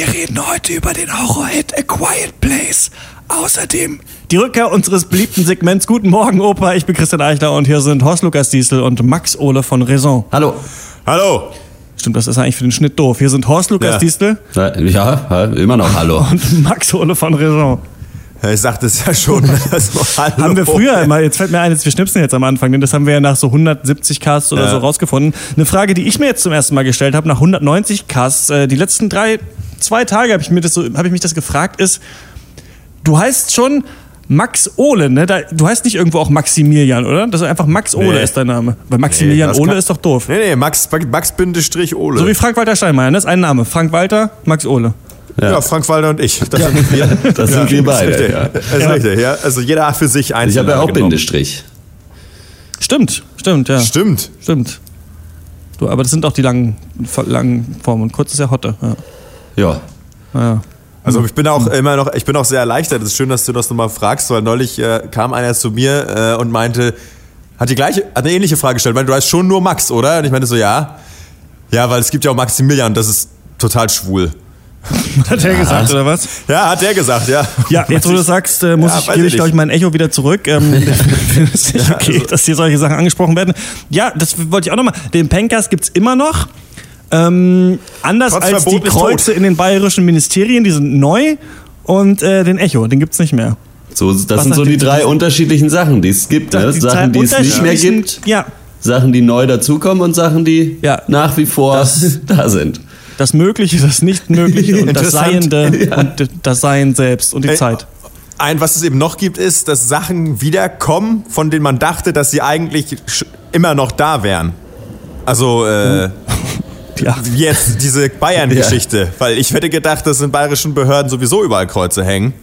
Wir reden heute über den Horror-Hit A Quiet Place. Außerdem die Rückkehr unseres beliebten Segments Guten Morgen, Opa. Ich bin Christian Eichler und hier sind Horst Lukas Diesel und Max Ole von Raison. Hallo. Hallo. Stimmt, das ist eigentlich für den Schnitt doof. Hier sind Horst Lukas Ja. Diesel Ja, immer noch Hallo. und Max Ole von Raison. Ich sagte es ja schon. Haben wir früher immer, jetzt fällt mir ein, jetzt wir schnipsen jetzt am Anfang, denn das haben wir ja nach so 170 Casts oder Ja. so rausgefunden. Eine Frage, die ich mir jetzt zum ersten Mal gestellt habe, nach 190 Casts, äh, die letzten drei, zwei Tage habe ich, mir das so, habe ich mich das gefragt, ist, du heißt schon Max Ole, ne? Da, du heißt nicht irgendwo auch Maximilian, oder? Das ist einfach Max Ole Nee. ist dein Name. Weil Maximilian das Ole kann- ist doch doof. Nee, nee, Max, Max Bindestrich Ole. So wie Frank-Walter Steinmeier, ne? Das ist ein Name. Frank Walter, Max Ole. Ja. Frank Walter und ich. Das sind wir. Das sind wir beide. Richtig. Ja. Das ist richtig, ja. Also jeder für sich einzeln. Ich habe ja auch genommen. Bindestrich. Stimmt, stimmt, ja. Stimmt. Stimmt. Du, aber das sind auch die langen, langen Formen. Und kurz ist ja Hotte. Ja. Ja. Ja. Also ich bin auch immer noch, ich bin auch sehr erleichtert. Es ist schön, dass du das nochmal fragst, weil neulich äh, kam einer zu mir äh, und meinte, hat die gleiche, hat eine ähnliche Frage gestellt, weil du heißt schon nur Max, oder? Und ich meinte so, ja. Ja, weil es gibt ja auch Maximilian, das ist total schwul. Hat er gesagt, oder was? Ja, hat der gesagt, ja. Ja, jetzt wo du sagst, äh, muss Ja, ich, gebe ich glaube ich, mein Echo wieder zurück. Ähm, ist nicht okay, also- dass hier solche Sachen angesprochen werden. Ja, das wollte ich auch nochmal. Den Pencast gibt's immer noch. Ähm, anders Trotz als die Verbot Kreuze in den bayerischen Ministerien, die sind neu. Und äh, den Echo, den gibt's nicht mehr. So, das Was sind so die drei unterschiedlichen Sachen, die es gibt. Ne? Die Sachen, die es nicht mehr gibt, Ja, Sachen, die neu dazukommen und Sachen, die Ja. nach wie vor da sind. Das Mögliche, das Nicht-Mögliche und das. Seiende und das Sein selbst und die Äh, Zeit. Ein, was es eben noch gibt, ist, dass Sachen wiederkommen, von denen man dachte, dass sie eigentlich immer noch da wären. Also, äh, Ja. wie jetzt diese Bayern-Geschichte. Weil ich hätte gedacht, dass in bayerischen Behörden sowieso überall Kreuze hängen.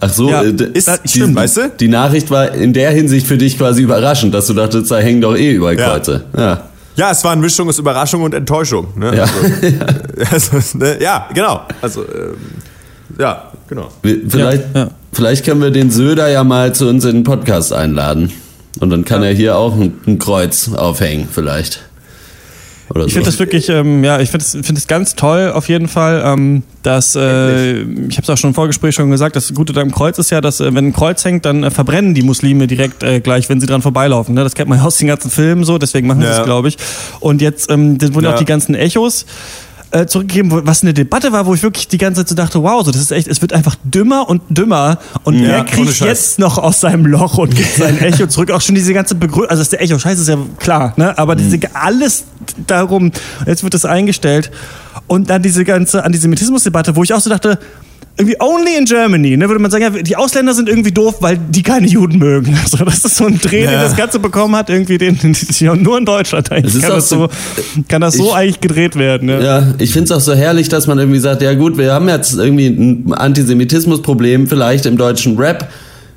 Ach so, Ja, äh, Ist, das die, stimmt. weißt du? die Nachricht war in der Hinsicht für dich quasi überraschend, dass du dachtest, da hängen doch eh überall Ja. Kreuze. Ja. Ja, es war eine Mischung aus Überraschung und Enttäuschung. Ne? Ja. Also, also, ne? ja, genau. Also, ähm, ja, genau. Vielleicht, Ja, ja. vielleicht können wir den Söder ja mal zu uns in den Podcast einladen. Und dann kann er hier auch ein, ein Kreuz aufhängen, vielleicht. Oder Ich so. finde das wirklich, ähm, ja, ich finde es find das ganz toll auf jeden Fall. Ähm, dass, äh, ich habe es auch schon im Vorgespräch schon gesagt, das Gute am Kreuz ist ja, dass äh, wenn ein Kreuz hängt, dann äh, verbrennen die Muslime direkt äh, gleich, wenn sie dran vorbeilaufen. Ne? Das kennt man ja aus den ganzen Filmen so, deswegen machen sie Ja. es, glaube ich. Und jetzt ähm, wurden Ja. auch die ganzen Echos äh, zurückgegeben, was eine Debatte war, wo ich wirklich die ganze Zeit so dachte, wow, so, das ist echt, es wird einfach dümmer und dümmer und Ja, ohne kriegt jetzt noch aus seinem Loch und gibt sein Echo zurück? Auch schon diese ganze Begründung, also das ist der Echo, scheiße, ist ja klar, ne? aber diese, alles darum, jetzt wird das eingestellt und dann diese ganze Antisemitismusdebatte, wo ich auch so dachte, irgendwie only in Germany, ne, würde man sagen, ja, die Ausländer sind irgendwie doof, weil die keine Juden mögen. Also das ist so ein Dreh, den Ja. das Ganze bekommen hat, irgendwie den, den nur in Deutschland eigentlich ist kann das, so, so- kann das so ich- eigentlich gedreht werden. Ne? Ja, ich finde es auch so herrlich, dass man irgendwie sagt, ja gut, wir haben jetzt irgendwie ein Antisemitismusproblem vielleicht im deutschen Rap.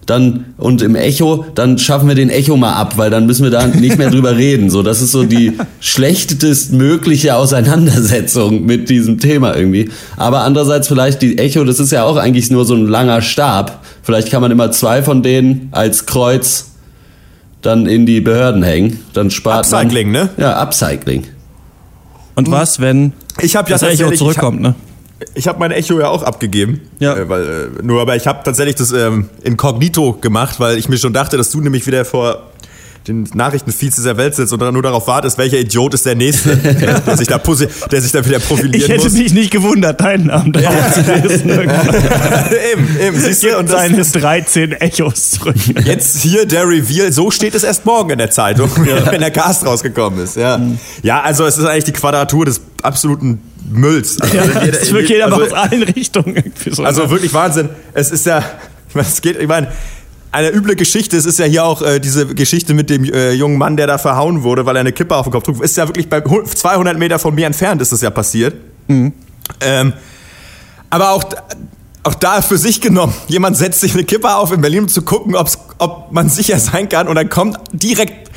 Dann, und im Echo, dann schaffen wir den Echo mal ab, weil dann müssen wir da nicht mehr drüber reden. So, das ist so die schlechtestmögliche Auseinandersetzung mit diesem Thema irgendwie. Aber andererseits vielleicht die Echo, das ist ja auch eigentlich nur so ein langer Stab. Vielleicht kann man immer zwei von denen als Kreuz dann in die Behörden hängen. Dann spart Upcycling, man, ne? Ja, Upcycling. Und was, wenn Ich habe ja das Echo zurückkommt, ne? Ich habe mein Echo ja auch abgegeben. Ja. Äh, weil, äh, nur, aber ich habe tatsächlich das ähm, inkognito gemacht, weil ich mir schon dachte, dass du nämlich wieder vor den Nachrichtenfeeds dieser Welt sitzt und dann nur darauf wartest, welcher Idiot ist der Nächste, der, sich da, der sich da wieder profilieren Ich hätte muss. mich nicht gewundert, deinen Namen da zu lesen. eben, eben, siehst du? Und Und das, seine 13 Echos zurück. jetzt hier der Reveal, so steht es erst morgen in der Zeitung, wenn der Cast rausgekommen ist. Ja. ja, also es ist eigentlich die Quadratur des absoluten Mülls. Also, Ja, jeder- geht aber also- aus allen Richtungen irgendwie so. Also wirklich Wahnsinn. Es ist ja, ich meine, es geht, ich meine, eine üble Geschichte. Es ist ja hier auch äh, diese Geschichte mit dem äh, jungen Mann, der da verhauen wurde, weil er eine Kippe auf den Kopf trug. Ist ja wirklich bei hu- 200 Meter von mir entfernt ist das ja passiert. Ähm, aber auch, auch da für sich genommen. Jemand setzt sich eine Kippe auf in Berlin, um zu gucken, ob's, ob man sicher sein kann. Und dann kommt direkt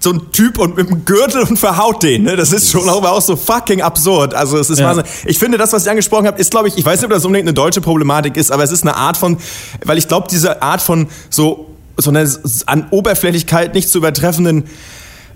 so ein Typ und mit einem Gürtel und verhaut den. Ne? Das ist schon aber auch so fucking absurd. Also es ist Ja. Wahnsinn. Ich finde, das, was ich angesprochen habe, ist, glaube ich, ich weiß nicht, ob das unbedingt eine deutsche Problematik ist, aber es ist eine Art von, weil ich glaube, diese Art von so, so einer an Oberflächlichkeit nicht zu übertreffenden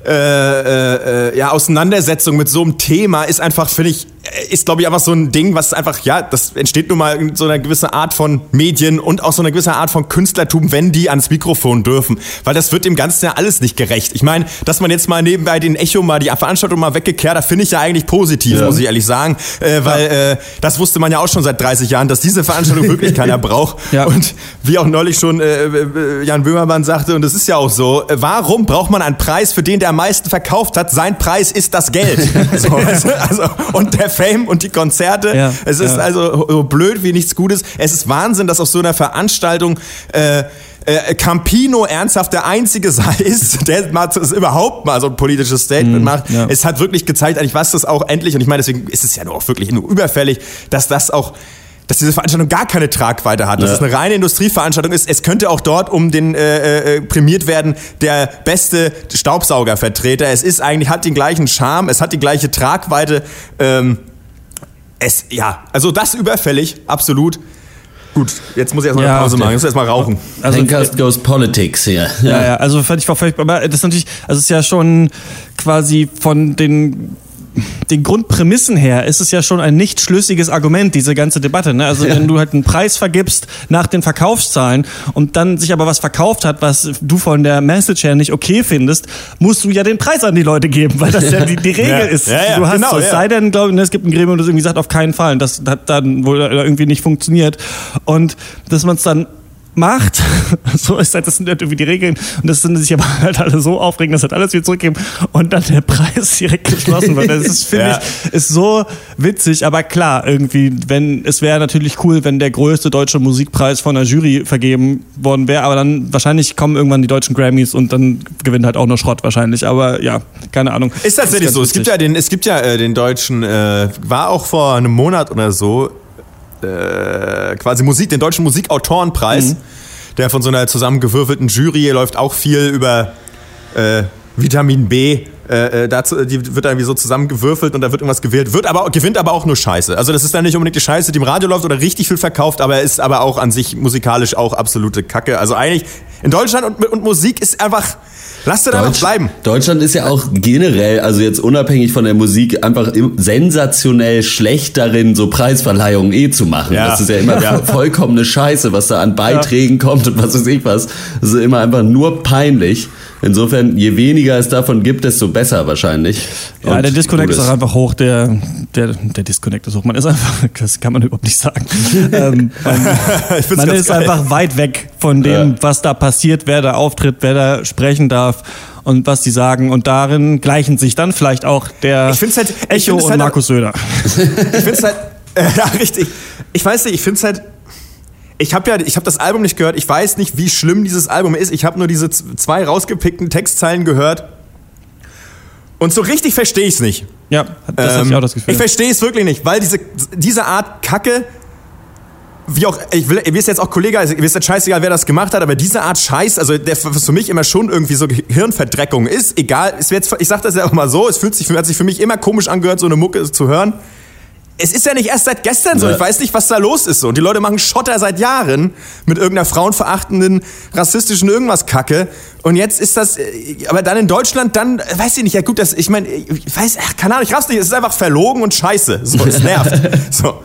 äh, äh, äh, ja, Auseinandersetzung mit so einem Thema ist einfach, finde ich, ist glaube ich einfach so ein Ding, was einfach, ja, das entsteht nun mal in so einer gewissen Art von Medien und auch so einer gewissen Art von Künstlertum, wenn die ans Mikrofon dürfen. Weil das wird dem Ganzen ja alles nicht gerecht. Ich meine, dass man jetzt mal nebenbei den Echo mal, die Veranstaltung mal weggekehrt, da finde ich ja eigentlich positiv, ja. muss ich ehrlich sagen. Äh, weil äh, das wusste man ja auch schon seit 30 Jahren, dass diese Veranstaltung wirklich keiner braucht. Ja. Und wie auch neulich schon äh, äh, Jan Böhmermann sagte, und das ist ja auch so, warum braucht man einen Preis, für den der am meisten verkauft hat? Sein Preis ist das Geld. so, also, und der Fame und die Konzerte. Ja. Es ist also so blöd wie nichts Gutes. Es ist Wahnsinn, dass auf so einer Veranstaltung äh, äh, Campino ernsthaft der einzige sei ist, der mal das überhaupt mal so ein politisches Statement mm, macht. Ja. Es hat wirklich gezeigt, eigentlich was das auch endlich, und ich meine, deswegen ist es ja nur auch wirklich nur überfällig, dass das auch dass diese Veranstaltung gar keine Tragweite hat, dass ja. es eine reine Industrieveranstaltung ist. Es könnte auch dort um den äh, äh, prämiert werden der beste Staubsaugervertreter. Es ist eigentlich hat den gleichen Charme, es hat die gleiche Tragweite. Ähm, es ja, also das überfällig, absolut. Gut, jetzt muss ich erstmal ja, eine Pause machen. Ich muss erstmal rauchen. Also, Pencast goes politics hier. Ja, ja, ja also fand ich war völlig, aber das ist natürlich, also es ist ja schon quasi von den den Grundprämissen her ist es ja schon ein nicht schlüssiges Argument, diese ganze Debatte. Ne? Also wenn du halt einen Preis vergibst nach den Verkaufszahlen und dann sich aber was verkauft hat, was du von der Message her nicht okay findest, musst du ja den Preis an die Leute geben, weil das ja die, die Regel ja. ist, ja, die du hast. Genau, so, es sei denn, glaube ich, es gibt ein Gremium, das irgendwie sagt, auf keinen Fall. Und das hat dann wohl irgendwie nicht funktioniert. Und dass man es dann macht. so ist halt, das sind halt irgendwie die Regeln. Und das sind sich aber halt alle so aufregen, dass halt alles wieder zurückgeben und dann der Preis direkt geschlossen wird. Das ist, finde ja. ich, ist so witzig. Aber klar, irgendwie, wenn, es wäre natürlich cool, wenn der größte deutsche Musikpreis von der Jury vergeben worden wäre. Aber dann wahrscheinlich kommen irgendwann die deutschen Grammys und dann gewinnt halt auch nur Schrott wahrscheinlich. Aber ja, keine Ahnung. Ist tatsächlich so. Es gibt ja den, es gibt ja äh, den deutschen, äh, war auch vor einem Monat oder so, äh, quasi Musik, den deutschen Musikautorenpreis, mhm. der von so einer zusammengewürfelten Jury läuft auch viel über äh, Vitamin B. Äh, äh, dazu, die wird dann irgendwie so zusammengewürfelt und da wird irgendwas gewählt, wird aber, gewinnt aber auch nur Scheiße. Also das ist dann nicht unbedingt die Scheiße, die im Radio läuft oder richtig viel verkauft, aber ist aber auch an sich musikalisch auch absolute Kacke. Also eigentlich in Deutschland und, und Musik ist einfach, Lass dir einfach bleiben. Deutschland ist ja auch generell, also jetzt unabhängig von der Musik, einfach sensationell schlecht darin, so Preisverleihungen eh zu machen. Ja. Das ist ja immer ja. vollkommene Scheiße, was da an Beiträgen ja. kommt und was weiß ich was. Das ist immer einfach nur peinlich. Insofern, je weniger es davon gibt, desto besser wahrscheinlich. Ja, und der Disconnect ist auch einfach hoch. Der, der, der Disconnect ist hoch. Man ist einfach, das kann man überhaupt nicht sagen. ähm, man, man ist geil. einfach weit weg von dem, ja. was da passiert, wer da auftritt, wer da sprechen darf und was die sagen. Und darin gleichen sich dann vielleicht auch der halt, Echo und halt, Markus Söder. ich finde es halt, äh, ja, richtig. Ich weiß nicht, ich finde es halt ich habe ja, ich habe das Album nicht gehört. Ich weiß nicht, wie schlimm dieses Album ist. Ich habe nur diese zwei rausgepickten Textzeilen gehört. Und so richtig verstehe ich es nicht. Ja, das ähm, habe ich auch das Gefühl. Ich verstehe es wirklich nicht, weil diese, diese Art Kacke, wie auch, ich will, mir ist jetzt auch Kollege, also, mir ist jetzt scheißegal, wer das gemacht hat, aber diese Art Scheiß, also der für mich immer schon irgendwie so Hirnverdreckung ist, egal, es wird, ich sag das ja auch mal so, es fühlt sich, hat sich für mich immer komisch angehört, so eine Mucke zu hören es ist ja nicht erst seit gestern so. Ich weiß nicht, was da los ist so. Und die Leute machen Schotter seit Jahren mit irgendeiner frauenverachtenden, rassistischen irgendwas Kacke. Und jetzt ist das, äh, aber dann in Deutschland, dann, äh, weiß ich nicht, ja gut, das, ich meine, ich weiß, ach, keine Ahnung, ich raff's nicht, es ist einfach verlogen und scheiße. So, es nervt. so.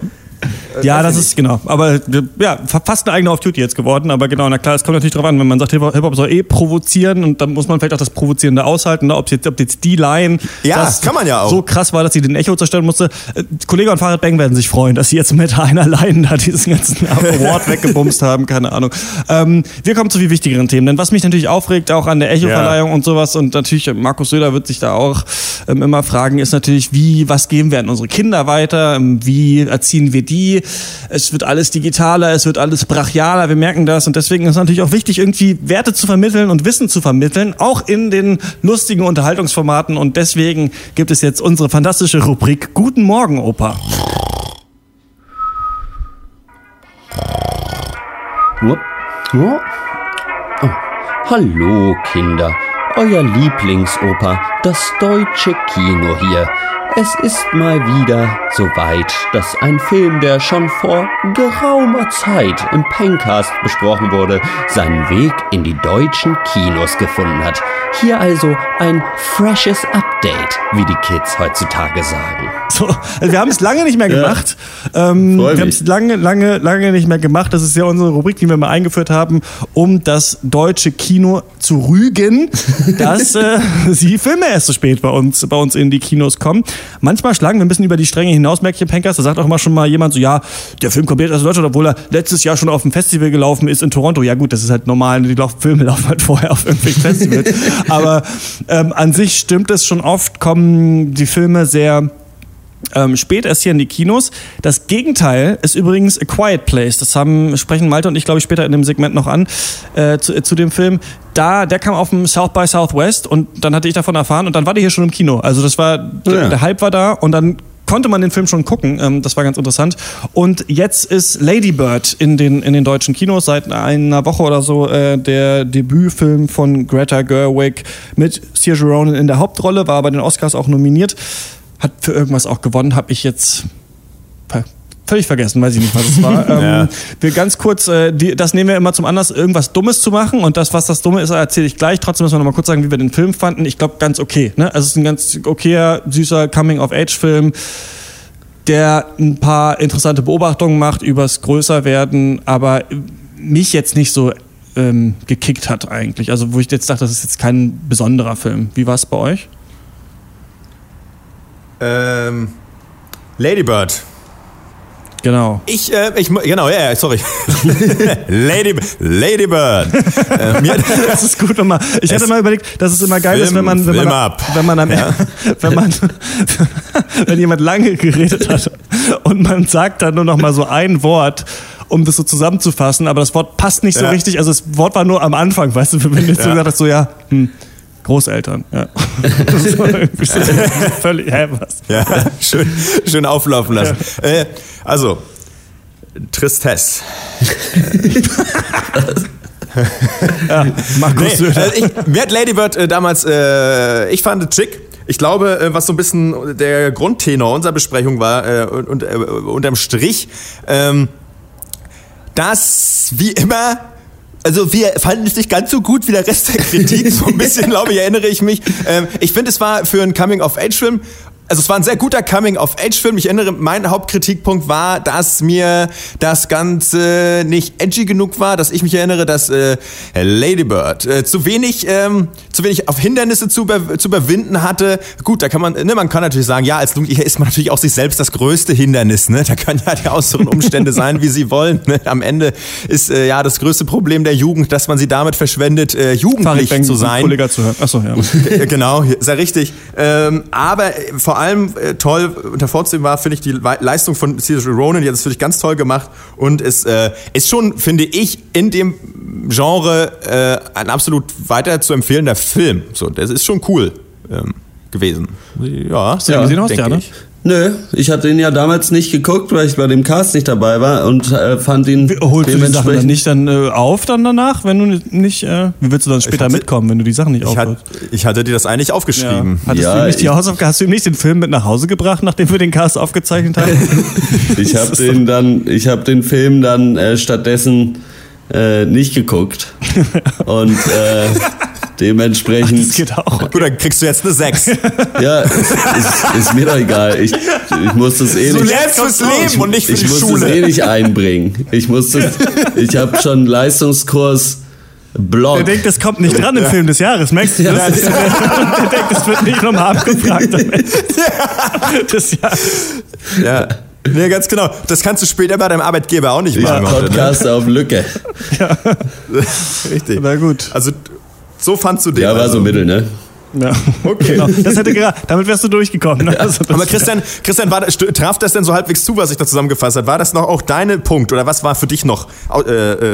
Äh, ja, das ist genau. Aber ja, fast eine eigene Off-Duty jetzt geworden. Aber genau, na klar, es kommt natürlich drauf an, wenn man sagt, Hip-Hop soll eh provozieren und dann muss man vielleicht auch das Provozierende aushalten. Ne? Ob, jetzt, ob jetzt die Line ja, das kann man ja auch. so krass war, dass sie den Echo zerstören musste. Äh, Kollege und Fahrrad Bang werden sich freuen, dass sie jetzt mit einer Line da diesen ganzen Award weggebumst haben. Keine Ahnung. Ähm, wir kommen zu viel wichtigeren Themen. Denn was mich natürlich aufregt, auch an der Echo-Verleihung ja. und sowas, und natürlich Markus Söder wird sich da auch ähm, immer fragen, ist natürlich, wie, was geben wir an unsere Kinder weiter? Ähm, wie erziehen wir die? Es wird alles digitaler, es wird alles brachialer, wir merken das. Und deswegen ist es natürlich auch wichtig, irgendwie Werte zu vermitteln und Wissen zu vermitteln, auch in den lustigen Unterhaltungsformaten. Und deswegen gibt es jetzt unsere fantastische Rubrik Guten Morgen, Opa. Oh. Oh. Hallo Kinder, euer Lieblingsopa, das deutsche Kino hier. Es ist mal wieder soweit, dass ein Film, der schon vor geraumer Zeit im Pencast besprochen wurde, seinen Weg in die deutschen Kinos gefunden hat. Hier also ein freshes Update, wie die Kids heutzutage sagen. So, also wir haben es lange nicht mehr gemacht. Ähm, Freu wir haben es lange, lange, lange nicht mehr gemacht. Das ist ja unsere Rubrik, die wir mal eingeführt haben, um das deutsche Kino zu rügen, dass äh, sie Filme erst so spät bei uns, bei uns in die Kinos kommen. Manchmal schlagen wir ein bisschen über die Stränge hinaus, merke ich im Pankers. Da sagt auch immer schon mal jemand so, ja, der Film kommt jetzt aus Deutschland, obwohl er letztes Jahr schon auf dem Festival gelaufen ist in Toronto. Ja gut, das ist halt normal. Die laufen, Filme laufen halt vorher auf irgendwelchen Festivals. Aber ähm, an sich stimmt es schon oft, kommen die Filme sehr ähm, spät erst hier in die Kinos. Das Gegenteil ist übrigens A Quiet Place. Das haben, sprechen Malte und ich, glaube ich, später in dem Segment noch an, äh, zu, äh, zu dem Film. Da, der kam auf dem South by Southwest und dann hatte ich davon erfahren und dann war der hier schon im Kino. Also das war, der, Ja. der Hype war da und dann konnte man den Film schon gucken. Ähm, das war ganz interessant. Und jetzt ist Lady Bird in den, in den deutschen Kinos seit einer Woche oder so äh, der Debütfilm von Greta Gerwig mit Saoirse Ronan in der Hauptrolle, war bei den Oscars auch nominiert. Hat für irgendwas auch gewonnen, habe ich jetzt völlig vergessen, weiß ich nicht, was es war. Ähm, wir ganz kurz, äh, die, das nehmen wir immer zum Anlass, irgendwas Dummes zu machen und das, was das Dumme ist, erzähle ich gleich. Trotzdem müssen wir noch mal kurz sagen, wie wir den Film fanden. Ich glaube, ganz okay. Ne? Also es ist ein ganz okayer, süßer Coming-of-Age-Film, der ein paar interessante Beobachtungen macht übers Größerwerden, aber mich jetzt nicht so ähm, gekickt hat eigentlich. Also wo ich jetzt dachte, das ist jetzt kein besonderer Film. Wie war es bei euch? Ähm, Ladybird. Genau. Ich, äh, ich, genau, ja, ja, sorry. Lady, Ladybird. äh, mir, Das ist gut nochmal. Ich hatte mal überlegt, dass es immer geil ist, Film- wenn man, wenn Film man, ab. wenn man am wenn man, wenn jemand lange geredet hat und man sagt dann nur noch mal so ein Wort, um das so zusammenzufassen, aber das Wort passt nicht so Ja. richtig. Also das Wort war nur am Anfang, weißt du, wenn du jetzt so Ja. gesagt hast, so ja, hm, Großeltern, ja. Völlig, hä, was? ja, schön, schön auflaufen lassen. Äh, also, Tristesse. Markus Nee, also ich, mir hat Lady Bird äh, damals, äh, ich fand es schick. Ich glaube, äh, was so ein bisschen der Grundtenor unserer Besprechung war, äh, und, und äh, unterm Strich, ähm, dass wie immer, also wir fanden es nicht ganz so gut wie der Rest der Kritik, so ein bisschen, glaube ich, erinnere ich mich. Ähm, ich finde, es war für einen Coming-of-Age-Film also es war ein sehr guter Coming-of-Age-Film. Ich erinnere, mein Hauptkritikpunkt war, dass mir das Ganze nicht edgy genug war, dass ich mich erinnere, dass äh, Lady Bird äh, zu wenig, ähm, zu wenig auf Hindernisse zu, über, zu überwinden hatte. Gut, da kann man, ne, man kann natürlich sagen, ja, als Jugendlicher ist man natürlich auch sich selbst das größte Hindernis. Ne? Da können ja die äußeren Umstände sein, wie sie wollen. Ne? Am Ende ist äh, ja das größte Problem der Jugend, dass man sie damit verschwendet, äh, jugendlich zu sein. Kollege zu hören. Achso, ja. Genau, sehr richtig. Ähm, aber äh, vor allem äh, toll und hervorzuheben war, finde ich, die Le Leistung von Saoirse Ronan, die hat das wirklich ganz toll gemacht und es äh, ist schon, finde ich, in dem Genre äh, ein absolut weiter zu empfehlender Film. So, das ist schon cool ähm, gewesen. Ja, Hast du den gesehen hast, denke ja, ne? ich. Nö, ich hatte ihn ja damals nicht geguckt, weil ich bei dem Cast nicht dabei war und äh, fand ihn Holst du die Sachen dann dementsprechend. nicht dann äh, auf dann danach, wenn du nicht, äh, wie willst du dann später hatte- mitkommen, wenn du die Sachen nicht aufhörst? ich hatte dir das eigentlich aufgeschrieben. Hattest Ja, du ihm nicht die Hausaufgabe, hast du ihm nicht den Film mit nach Hause gebracht, nachdem wir den Cast aufgezeichnet haben? Ich habe den dann, ich habe den Film dann äh, stattdessen äh, nicht geguckt und dementsprechend. Das geht auch. Gut, dann kriegst du jetzt eine 6. Ja, ist, ist, ist mir doch egal. Ich, ich muss das eh Du nicht. lernst fürs Leben und nicht für ich die muss Schule. das eh nicht einbringen. Ich muss das. Ich habe schon einen Leistungskurs Blog. Der denkt, das kommt nicht dran im Film des Jahres, merkst du das? Der, der denkt, das wird nicht nochmal abgefragt. am Ende des Jahres. Ja. Nee, ganz genau. Das kannst du später bei deinem Arbeitgeber auch nicht Ich machen. heute, ne? Podcast auf Lücke. Richtig. Na gut. Also, so fandst du den. Ja, war also. so mittel, ne? Ja. Okay. Genau. Das hätte gera- damit wärst du durchgekommen. Ne? Also das- Aber Christian, Christian war, traf das denn so halbwegs zu, was ich da zusammengefasst habe? War das noch auch deine Punkt oder was war für dich noch äh,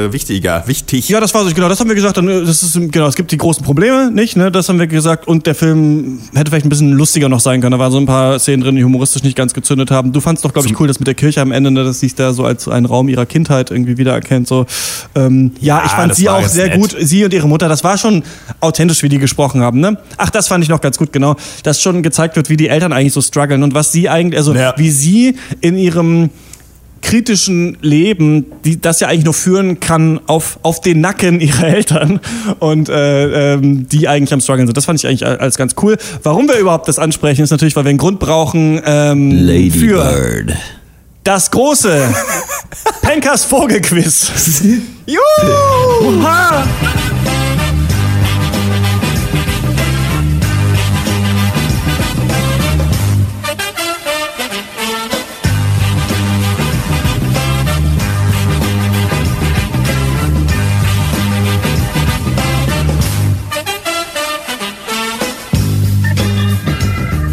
äh, wichtiger, wichtig? Ja, das war so, genau, das haben wir gesagt. Dann, äh, Das ist, genau, es gibt die großen Probleme, nicht, ne? Das haben wir gesagt. Und der Film hätte vielleicht ein bisschen lustiger noch sein können. Da waren so ein paar Szenen drin, die humoristisch nicht ganz gezündet haben. Du fandst doch, glaube ich, cool, das mit der Kirche am Ende, ne, dass sie es da so als einen Raum ihrer Kindheit irgendwie wiedererkennt. So. Ähm, ja, Ja, ich fand sie auch sehr nett. gut. Sie und ihre Mutter, das war schon authentisch, wie die gesprochen haben, ne? Ach, ach, das fand ich noch ganz gut, genau, dass schon gezeigt wird, wie die Eltern eigentlich so strugglen und was sie eigentlich, also Ja. wie sie in ihrem kritischen Leben, die das ja eigentlich nur führen kann auf, auf den Nacken ihrer Eltern und äh, ähm, die eigentlich am struggeln sind. Das fand ich eigentlich als ganz cool. Warum wir überhaupt das ansprechen, ist natürlich, weil wir einen Grund brauchen ähm, Lady für Bird. das große Penkers Vogelquiz. Juhu!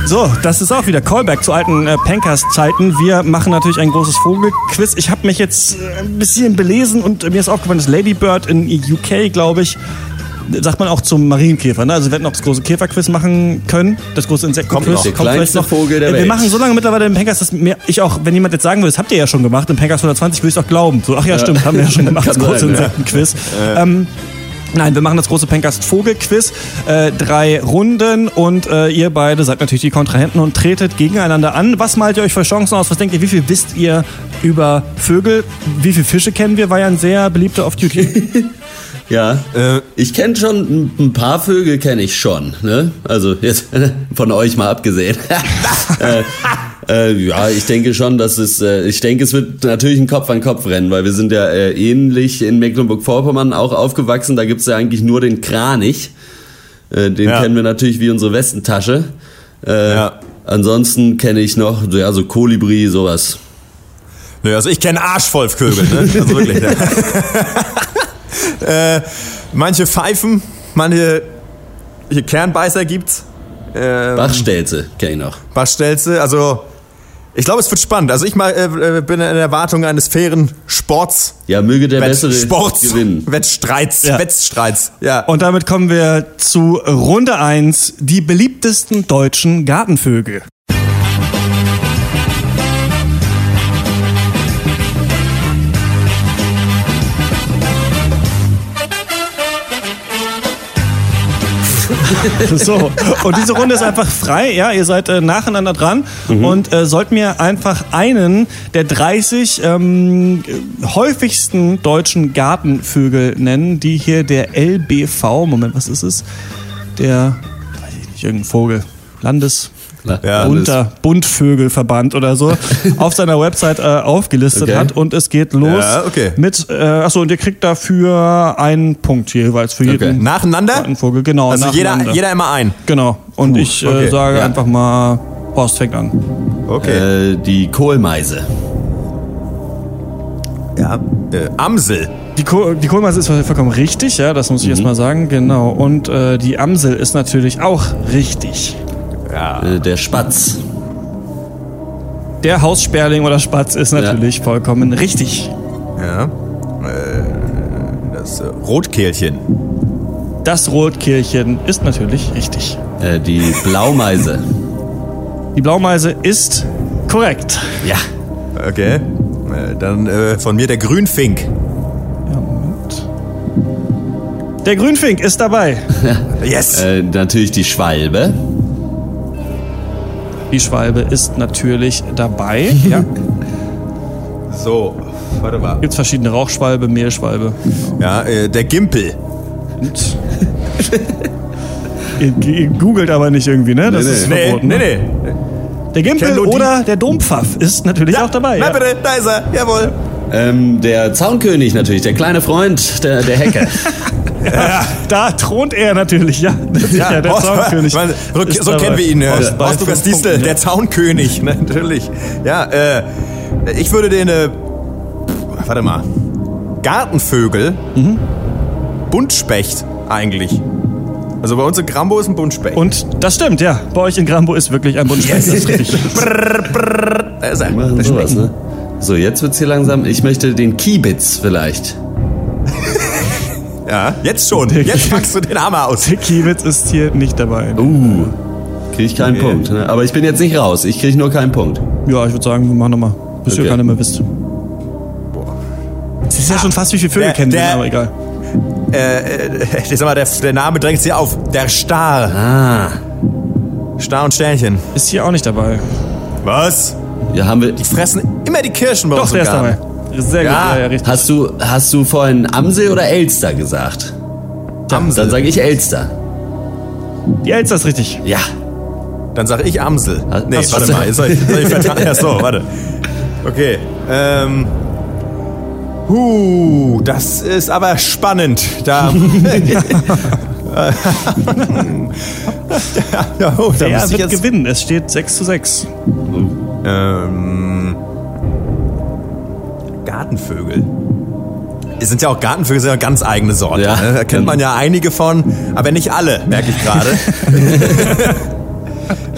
So, das ist auch wieder Callback zu alten äh, Pankers-Zeiten. Wir machen natürlich ein großes Vogelquiz. Ich habe mich jetzt äh, ein bisschen belesen und äh, mir ist aufgefallen, dass Ladybird in UK, glaube ich, sagt man auch zum Marienkäfer. Ne? Also wir hätten auch das große Käferquiz machen können, das große Insektenquiz. noch. Der vielleicht kleinste Vogel der Äh, Wir Welt. machen so lange mittlerweile im Pankers, dass mir, ich auch, wenn jemand jetzt sagen würde, das habt ihr ja schon gemacht, im Pankers 120 würde ich es auch glauben. So, ach ja, stimmt, haben wir ja schon gemacht, das große sein, ja. Insektenquiz. Ähm, Nein, wir machen das große Pencast Vogelquiz. Äh, drei Runden und äh, ihr beide seid natürlich die Kontrahenten und tretet gegeneinander an. Was malt ihr euch für Chancen aus? Was denkt ihr, wie viel wisst ihr über Vögel? Wie viele Fische kennen wir? War ja ein sehr beliebter Off-Duty. Ja, Äh. ich kenne schon ein- paar Vögel kenne ich schon, ne? Also jetzt von euch mal abgesehen. äh, ja, ich denke schon, dass es, äh, ich denke, es wird natürlich ein Kopf an Kopf rennen, weil wir sind ja äh, ähnlich in Mecklenburg-Vorpommern auch aufgewachsen. Da gibt's ja eigentlich nur den Kranich. Äh, den Ja. kennen wir natürlich wie unsere Westentasche. Äh, Ja. Ansonsten kenne ich noch, ja, so Kolibri, sowas. Nö, also ich kenne Arschvollvögel, ne? Also wirklich. Ne? äh, manche Pfeifen, manche hier Kernbeißer gibt's. Ähm, Bachstelze kenne ich noch. Bachstelze, also ich glaube, es wird spannend. Also ich mal, äh, äh, bin in Erwartung eines fairen Sports. Ja, möge der Bessere Sports. gewinnen. Wettstreits. Ja. Wettstreits. Ja. und damit kommen wir zu Runde 1, die beliebtesten deutschen Gartenvögel. So, und diese Runde ist einfach frei, ja, ihr seid äh, nacheinander dran. Und äh, sollt mir einfach einen der 30 ähm, häufigsten deutschen Gartenvögel nennen, die hier der LBV, Moment, was ist es? Der, weiß ich nicht, irgendein Vogel, Landes... Ja, bunter Buntvögelverband oder so auf seiner Website äh, aufgelistet Okay. hat und es geht los Ja, okay. mit äh, achso und ihr kriegt dafür einen Punkt jeweils für jeden Okay. Nacheinander? Gartenvogel genau Also jeder, nacheinander. jeder immer ein. Genau. Und ich äh, okay. sage Ja. einfach mal, Horst fängt an. Okay. Äh, die Kohlmeise. ja. Äh, Amsel. Die, Kohl, die Kohlmeise ist vollkommen richtig, ja, das muss ich Mhm. erst mal sagen, genau. Und äh, die Amsel ist natürlich auch richtig. Äh, der Spatz. Der Haussperling oder Spatz ist natürlich vollkommen richtig. Ja. Äh, das äh, Rotkehlchen. Das Rotkehlchen ist natürlich richtig. Äh, die Blaumeise. Die Blaumeise ist korrekt. ja. Okay. Dann äh, von mir der Grünfink. Ja, Moment. Der Grünfink ist dabei. Yes. Äh, natürlich die Schwalbe. Die Schwalbe ist natürlich dabei. Ja. So, warte mal. Gibt verschiedene Rauchschwalbe, Mehlschwalbe. Ja, äh, der Gimpel. Ihr, ihr googelt aber nicht irgendwie, ne? Das Nee, ist nee. Nee, verboten. nee, ne? nee. Der Gimpel oder der Dompfaff ist natürlich auch dabei. Na Ja. bitte, da ist er. Jawohl. Ähm, der Zaunkönig natürlich, der kleine Freund der, der Hecke. Da thront er natürlich, ja. Sicher, der Horst- Zaunkönig. Meine, so so kennen wir ihn. Äh, Horst Horst Lukas fünf Diesel, Punkten, der ja. Zaunkönig. Natürlich. Ja, äh, ich würde den, äh, warte mal, Gartenvögel, Mhm. Buntspecht eigentlich. Also bei uns in Grambo ist ein Buntspecht. Und das stimmt, ja. Bei euch in Grambo ist wirklich ein Buntspecht. Das ist richtig. brrr, brrr, da ist er. Das sowas, ne? So, jetzt wird's hier langsam. Ich möchte den Kiebitz vielleicht. Ja, jetzt schon. Jetzt packst du den Hammer aus. Der Kiewitz ist hier nicht dabei. Uh, kriege ich keinen Punkt. Ne? Aber ich bin jetzt nicht raus. Ich kriege nur keinen Punkt. Ja, ich würde sagen, wir machen nochmal. Bis ihr Okay. keiner mehr wisst. Es ist ja schon fast, wie viele Vögel Der- kennen wir, der- aber egal. äh, äh, ich sag mal, der, der Name drängt sich auf. Der Star. Ah, Star und Sternchen. Ist hier auch nicht dabei. Was? ja, haben wir. Die fressen immer die Kirschen bei Doch, uns der im ist dabei. Sehr gut, Ja. ja, richtig. Hast du, hast du vorhin Amsel oder Elster gesagt? Amsel. Dann sage ich Elster. Die Elster ist richtig. Ja. Dann sag ich Amsel. Nee, hast warte mal. Soll ich, soll ich vertragen? Ja, so, warte. Okay. Ähm. Huh, das ist aber spannend. Da. ja, oh, da ich wird jetzt, gewinnen? Es steht 6 zu 6. ähm, Gartenvögel. Es sind ja auch Gartenvögel, sind ja ganz eigene Sorte. Ja. ne? Da kennt man ja einige von, aber nicht alle, merke ich gerade.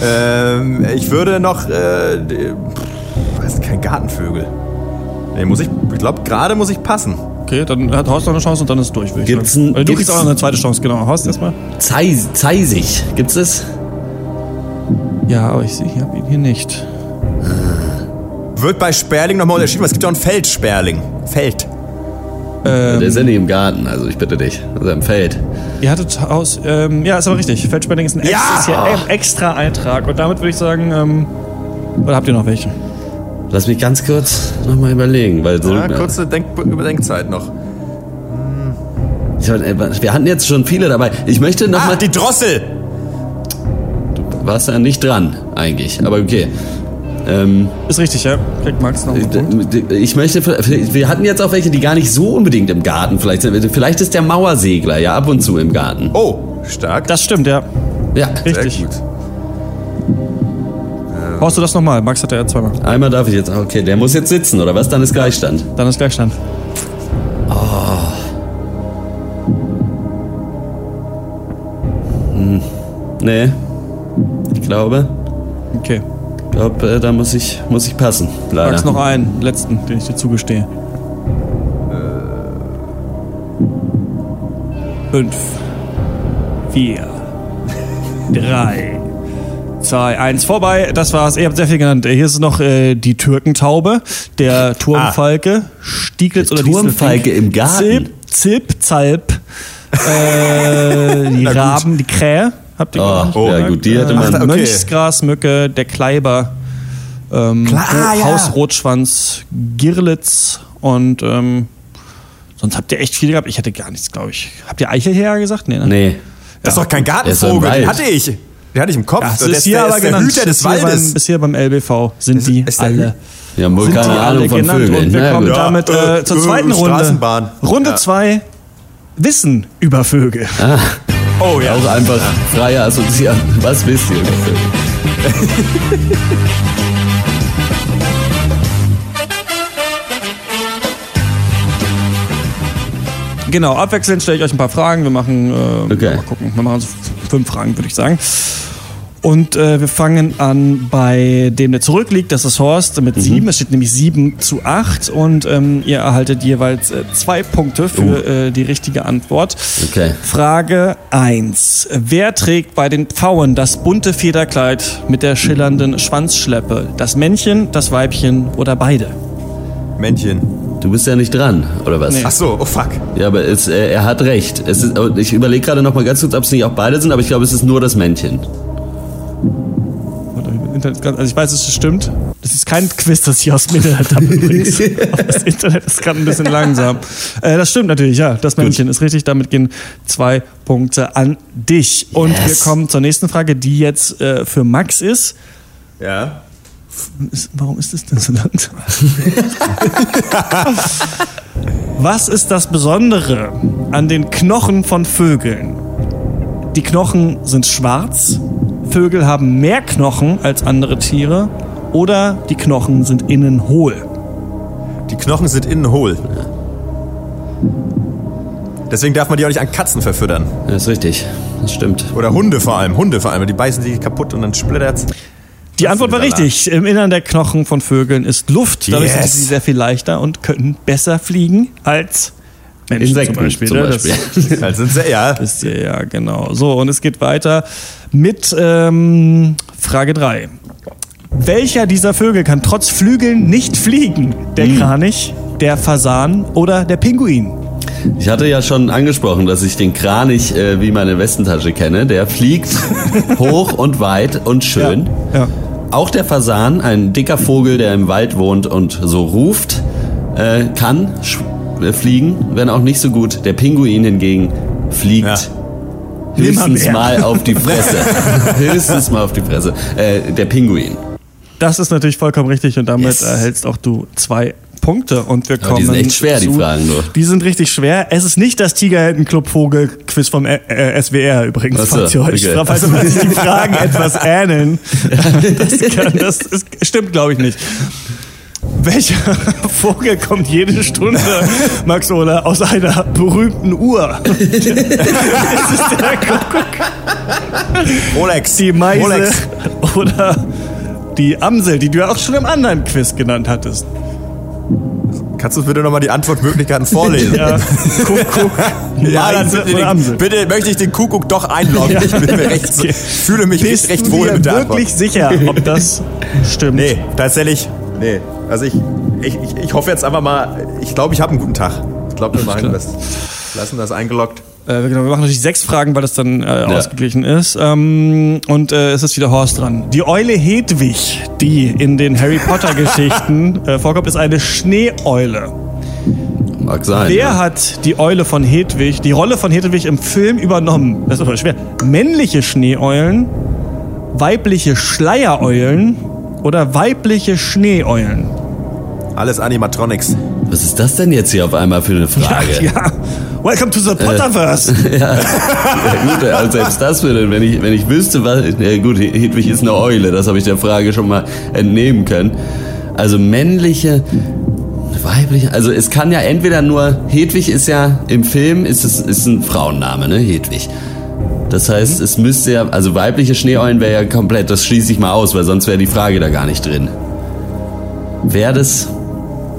ähm, ich würde noch, äh, weiß kein Gartenvögel. Nee, muss ich, ich glaube, gerade muss ich passen. Okay, dann hat Horst noch eine Chance und dann ist es durch. Gibt's ein- Weil Du kriegst auch noch eine zweite Chance, genau. Horst erstmal. Zeis, Zeisig. Gibt's das? Ja, aber ich sehe ich hab ihn hier nicht. Wird bei Sperling nochmal unterschieden, weil es gibt ja auch einen Feldsperling. Feld. Ähm, Der ist ja nicht im Garten, also ich bitte dich. Also im Feld. Ihr hattet Haus. Ähm, ja, ist aber richtig. Feldsperling ist ein Ja! ist ein extra Eintrag. Und damit würde ich sagen, ähm, oder habt ihr noch welche? Lass mich ganz kurz nochmal überlegen, weil so. Ja, kurze Denk Überdenkzeit noch. Ich, äh, wir hatten jetzt schon viele dabei. Ich möchte Ah, nochmal. die Drossel! du warst ja nicht dran, eigentlich. Aber okay. Ähm, Ist richtig, ja. Kriegt Max noch einen Punkt. ich möchte, wir hatten jetzt auch welche, die gar nicht so unbedingt im Garten vielleicht sind. Vielleicht ist der Mauersegler ja ab und zu im Garten. Oh, stark. Das stimmt, ja. Ja, Richtig. Sehr gut. Brauchst du das nochmal? Max hat ja zweimal. einmal darf ich jetzt. Okay, der muss jetzt sitzen, oder was? Dann ist Gleichstand. Dann ist Gleichstand. Nee. Ich glaube, Okay. Ich glaube, äh, da muss ich, muss ich passen. Leider. Max noch einen, letzten, den ich dir zugestehe. Fünf, vier, drei, zwei, eins. Vorbei, das war's. Ihr habt sehr viel genannt. Hier ist noch äh, die Türkentaube, der Turmfalke, Stieglitz oder Turmfalke im Garten? Zilp, Zilp, Zalp, äh, die Raben, die Krähe. Habt ihr Oh, genannt? ja gut, die hätte man. Ach, okay. Mönchsgrasmücke, der Kleiber, ähm, Klar, ah, ja. Hausrotschwanz, Girlitz und ähm, sonst habt ihr echt viele gehabt. Ich hatte gar nichts, glaube ich. Habt ihr Eichelherr gesagt? Nee, ne? Nee. Das ist doch kein Gartenvogel, den hatte ich. Den hatte ich im Kopf. Das der ist hier der aber ist der genannt. Hüter des Waldes. Beim, ist hier beim LBV. Sind die alle. Wir haben wohl keine alle Ahnung von genannt Vögeln. und wir Na kommen. Ja, damit äh, äh, zur zweiten Runde. Straßenbahn. Runde Ja. 2. Wissen über Vögel. Oh ja. Auch einfach freie Assoziation. Was wisst ihr? Genau, abwechselnd stelle ich euch ein paar Fragen. Wir machen, äh, Okay. mal gucken, wir machen so fünf Fragen, würde ich sagen. Und äh, wir fangen an bei dem, der zurückliegt. Das ist Horst mit sieben. Es steht nämlich sieben zu acht. Und ähm, ihr erhaltet jeweils äh, zwei Punkte für äh, die richtige Antwort. Okay. Frage 1. Wer trägt bei den Pfauen das bunte Federkleid mit der schillernden Schwanzschleppe? Das Männchen, das Weibchen oder beide? Männchen. Du bist ja nicht dran, oder was? Nee. Ach so, oh fuck. Ja, aber es, äh, er hat recht. Es ist, ich überlege gerade noch mal ganz kurz, ob es nicht auch beide sind, aber ich glaube, es ist nur das Männchen. Also ich weiß, es stimmt. Das ist kein Quiz, das ich aus dem Internet habe übrigens. Das Internet ist gerade ein bisschen langsam. Äh, das stimmt natürlich, ja. Das Männchen ist richtig. Damit gehen zwei Punkte an dich. Und Yes. wir kommen zur nächsten Frage, die jetzt äh, für Max ist. Ja. Warum ist das denn so langsam? Was ist das Besondere an den Knochen von Vögeln? Die Knochen sind schwarz, Vögel haben mehr Knochen als andere Tiere oder die Knochen sind innen hohl. Die Knochen sind innen hohl. Deswegen darf man die auch nicht an Katzen verfüttern. Ja, ist richtig. Das stimmt. Oder Hunde vor allem. Hunde vor allem. Die beißen die kaputt und dann splittert's. Die Antwort war richtig. Im Innern der Knochen von Vögeln ist Luft. Dadurch Yes. sind sie sehr viel leichter und können besser fliegen als Menschen Insekten zum Beispiel. zum ne? Beispiel. Das Dann sind sie, ja. wisst ihr ja, genau. So, und es geht weiter mit ähm, Frage 3. Welcher dieser Vögel kann trotz Flügeln nicht fliegen? Der Hm. Kranich, der Fasan oder der Pinguin? Ich hatte ja schon angesprochen, dass ich den Kranich äh, wie meine Westentasche kenne. Der fliegt hoch und weit und schön. Ja. Auch der Fasan, ein dicker Vogel, der im Wald wohnt und so ruft, äh, kann fliegen, wenn auch nicht so gut. Der Pinguin hingegen fliegt Ja. höchstens mal auf die Fresse. höchstens mal auf die Fresse. Äh, der Pinguin. Das ist natürlich vollkommen richtig und damit Yes. erhältst auch du zwei Punkte und wir Aber kommen. die sind echt schwer, die zu- Fragen nur. Die sind richtig schwer. Es ist nicht das Tigerhänden-Club-Vogel-Quiz vom äh, äh, SWR übrigens, Ach so, falls ihr euch okay. falls die Fragen etwas ähneln. Das, kann, das ist, stimmt, glaube ich, nicht. Welcher Vogel kommt jede Stunde, Max Ola, aus einer berühmten Uhr? ist es der Kuckuck, Rolex. die Meise Rolex. oder die Amsel, die du ja auch schon im anderen Quiz genannt hattest? Kannst du bitte nochmal die Antwortmöglichkeiten vorlesen? Ja, Kuckuck, Ja, dann bitte, den, Amsel. bitte möchte ich den Kuckuck doch einloggen. Ich bin mir recht, Okay. fühle mich Bist recht du wohl mit der Antwort. wirklich sicher, ob das stimmt? Nee, tatsächlich. Nee. Also ich, ich, ich, ich hoffe jetzt einfach mal, ich glaube, ich habe einen guten Tag. Ich glaube, wir machen das. Lassen das eingeloggt. Äh, genau, wir machen natürlich sechs Fragen, weil das dann äh, ausgeglichen ist. Ähm, und äh, es ist wieder Horst dran. Die Eule Hedwig, die in den Harry Potter Geschichten äh, vorkommt, ist eine Schneeeule. Mag sein. Wer ja. hat die Eule von Hedwig, die Rolle von Hedwig im Film übernommen? Das ist aber schwer. Männliche Schneeeulen, weibliche Schleiereulen oder weibliche Schneeeulen? Alles Animatronics. Was ist das denn jetzt hier auf einmal für eine Frage? Ja. Welcome to the Potterverse. Ja, gut, also selbst das würde, wenn ich, wenn ich wüsste, was, ja gut, Hedwig ist eine Eule, das habe ich der Frage schon mal entnehmen können. Also männliche, weibliche, also es kann ja entweder nur, Hedwig ist ja, im Film ist es, ist ein Frauenname, ne, Hedwig. Das heißt, es müsste ja, also weibliche Schneeeulen wäre ja komplett, das schließe ich mal aus, weil sonst wäre die Frage da gar nicht drin. Wäre das,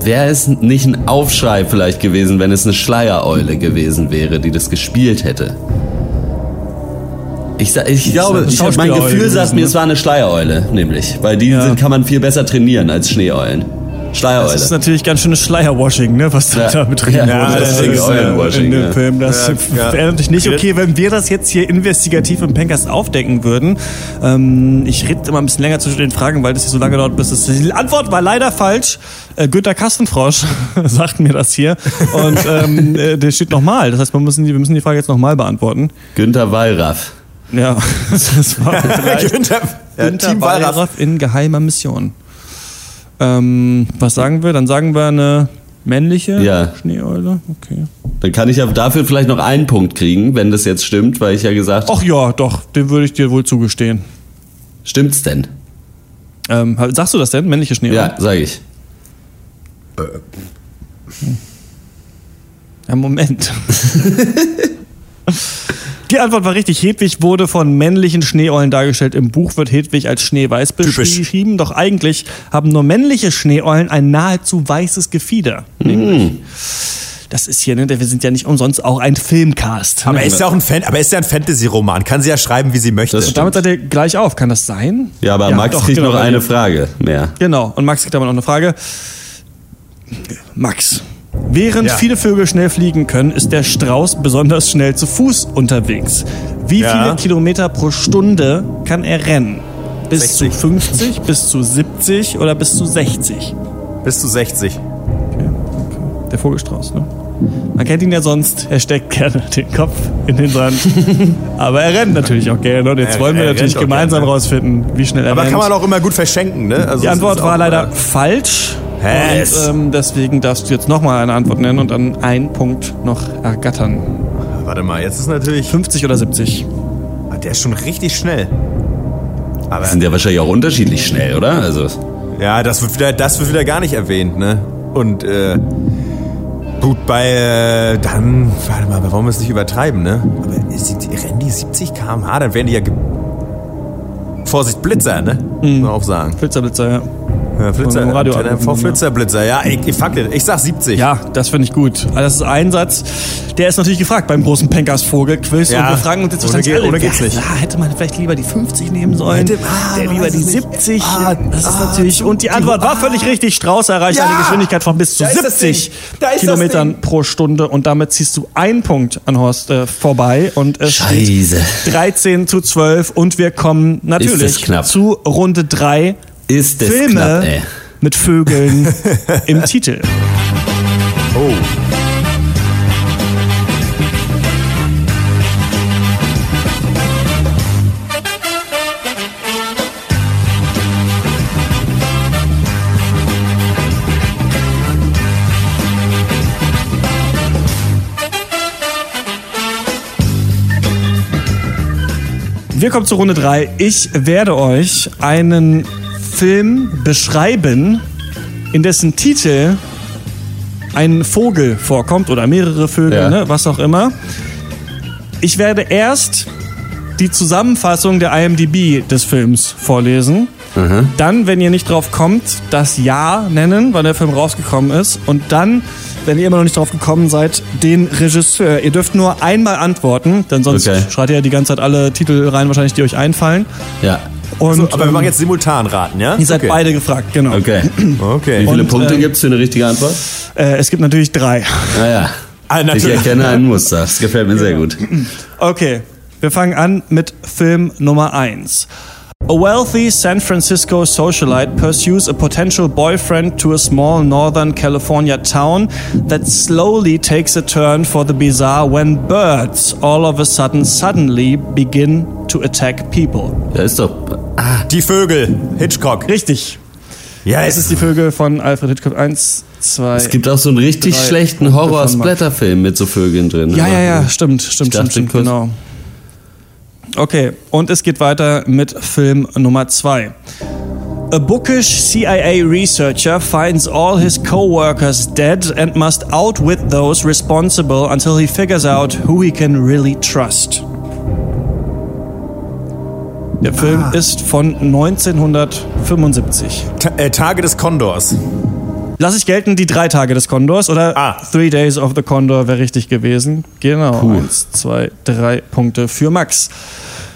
wäre es nicht ein Aufschrei vielleicht gewesen, wenn es eine Schleiereule gewesen wäre, die das gespielt hätte? Ich, sa- ich glaube, ich, mein Gefühl sagt gewesen, mir, ne? es war eine Schleiereule, nämlich. Weil die Ja. sind, kann man viel besser trainieren als Schneeeulen. Schleiereule. Das ist natürlich ganz schönes Schleierwashing, ne, was da, Ja. da betrieben Ja, wurde. das Das ist äh, Eulenwashing, in dem ja. Film. Das Ja, ja. wäre natürlich nicht okay, wenn wir das jetzt hier investigativ im Pencast aufdecken würden. Ähm, ich rede immer ein bisschen länger zwischen den Fragen, weil das hier so lange dauert, bis es... Die Antwort war leider falsch. Äh, Günter Kastenfrosch sagt mir das hier. Und ähm, äh, der steht nochmal. Das heißt, wir müssen, die, wir müssen die Frage jetzt nochmal beantworten. Günther Wallraff. Ja, das war vielleicht... Günther, ja, Günther Team Wallraff. Wallraff in geheimer Mission. Ähm, was sagen wir? Dann sagen wir eine männliche Ja. Schneeeule. Okay. Dann kann ich ja dafür vielleicht noch einen Punkt kriegen, wenn das jetzt stimmt, weil ich ja gesagt Ach ja, doch, den würde ich dir wohl zugestehen. stimmt's denn? Ähm, sagst du das denn? Männliche Schneeeule? Ja, sage ich. Ja, Moment. Die Antwort war richtig. Hedwig wurde von männlichen Schneeeulen dargestellt. Im Buch wird Hedwig als schneeweiß Typisch. beschrieben, doch eigentlich haben nur männliche Schneeeulen ein nahezu weißes Gefieder. Nämlich. Das ist hier, ne? Wir sind ja nicht umsonst auch ein Filmcast. Aber ne? ist ja auch ein Fan, aber er ist ja ein Fantasy-Roman. Kann sie ja schreiben, wie sie möchte. Und damit seid ihr gleich auf. Kann das sein? Ja, aber Max doch, kriegt genau, noch eine Frage mehr. Genau, und Max kriegt aber noch eine Frage. Max, während Ja. viele Vögel schnell fliegen können, ist der Strauß besonders schnell zu Fuß unterwegs. Wie Ja. viele Kilometer pro Stunde kann er rennen? Bis 60. zu 50, bis zu 70 oder bis zu 60? Bis zu 60. Der Vogelstrauß, ne? Man kennt ihn ja sonst, er steckt gerne den Kopf in den Sand. Aber er rennt natürlich auch gerne. Und jetzt Er- wollen wir natürlich gemeinsam gerne. rausfinden, wie schnell er Aber rennt. kann man auch immer gut verschenken, ne? Also Die Antwort war leider falsch. Yes. Und ähm, deswegen darfst du jetzt nochmal eine Antwort nennen und dann einen Punkt noch ergattern. Warte mal, jetzt ist natürlich. 50 oder 70? Ah, Der ist schon richtig schnell. Aber Sind ja wahrscheinlich auch unterschiedlich schnell, oder? Also, ja, das wird wieder, das wird wieder gar nicht erwähnt, ne? Und äh, gut, bei äh, dann, warte mal, aber wollen wir es nicht übertreiben, ne? Aber rennen die 70 km/h, dann werden die ja Vorsicht Blitzer, ne? Muss man auch sagen. Blitzer, Blitzer, ja. Ja, Flitzer, Vom Radio Antenne MV Flitzerblitzer. Ja, ich, ich, fuck it. ich sag 70. Ja, das finde ich gut. Also das ist ein Satz, der ist natürlich gefragt beim großen Pankers Vogel-Quiz. Ja. Und wir fragen uns jetzt Ohne wahrscheinlich geht- alle, ohne geht's nicht. ja, hätte man vielleicht lieber die 50 nehmen sollen, Hätte- ah, der lieber die es nicht. 70. Ah, das ist ah, natürlich, und die Antwort war ah. völlig richtig. Strauß erreicht Ja. eine Geschwindigkeit von bis zu Da ist das 70 Ding. Da ist das Kilometern pro Stunde und damit ziehst du einen Punkt an Horst äh, vorbei und es Scheiße. steht 13 zu 12 und wir kommen natürlich zu Runde 3 Ist das Filme knapp, ey. mit Vögeln im Titel. Oh. Wir kommen zu Runde 3. Ich werde euch einen Film beschreiben, in dessen Titel ein Vogel vorkommt oder mehrere Vögel, Ja. ne, was auch immer. Ich werde erst die Zusammenfassung der IMDb des Films vorlesen. Dann, wenn ihr nicht drauf kommt, das Jahr nennen, wann der Film rausgekommen ist. Und dann, wenn ihr immer noch nicht drauf gekommen seid, den Regisseur. Ihr dürft nur einmal antworten, denn sonst Okay. schreit ihr ja die ganze Zeit alle Titel rein, wahrscheinlich, die euch einfallen. Ja. Und So, aber wir ähm, machen jetzt simultan raten, ja? ihr seid okay. beide gefragt, genau. Okay. Okay. Wie viele Und, Punkte ähm, gibt's für eine richtige Antwort? Äh, es gibt natürlich drei. Naja. Ah, Ich natürlich. erkenne ein Muster. Das gefällt mir sehr gut. Okay, wir fangen an mit Film Nummer 1. A wealthy San Francisco socialite pursues a potential boyfriend to a small northern California town that slowly takes a turn for the bizarre when birds all of a sudden suddenly begin to attack people. Da ist doch. Die Vögel. Hitchcock. Richtig. Ja, Es ist die Vögel von Alfred Hitchcock. Eins, zwei. Es gibt auch so einen richtig Drei schlechten Horror-Splatter-Film mit so Vögeln drin. Ja, Aber- ja, ja, stimmt, stimmt, stimmt, stimmt, genau. Okay, und es geht weiter mit Film Nummer zwei. A bookish CIA researcher finds all his co-workers dead and must outwit those responsible until he figures out who he can really trust. Der Film ist von 1975. Ta äh, Tage des Kondors. Lass ich gelten, die drei Tage des Kondors oder Ah. Three Days of the Condor wäre richtig gewesen. Genau. Eins, zwei, drei Punkte für Max.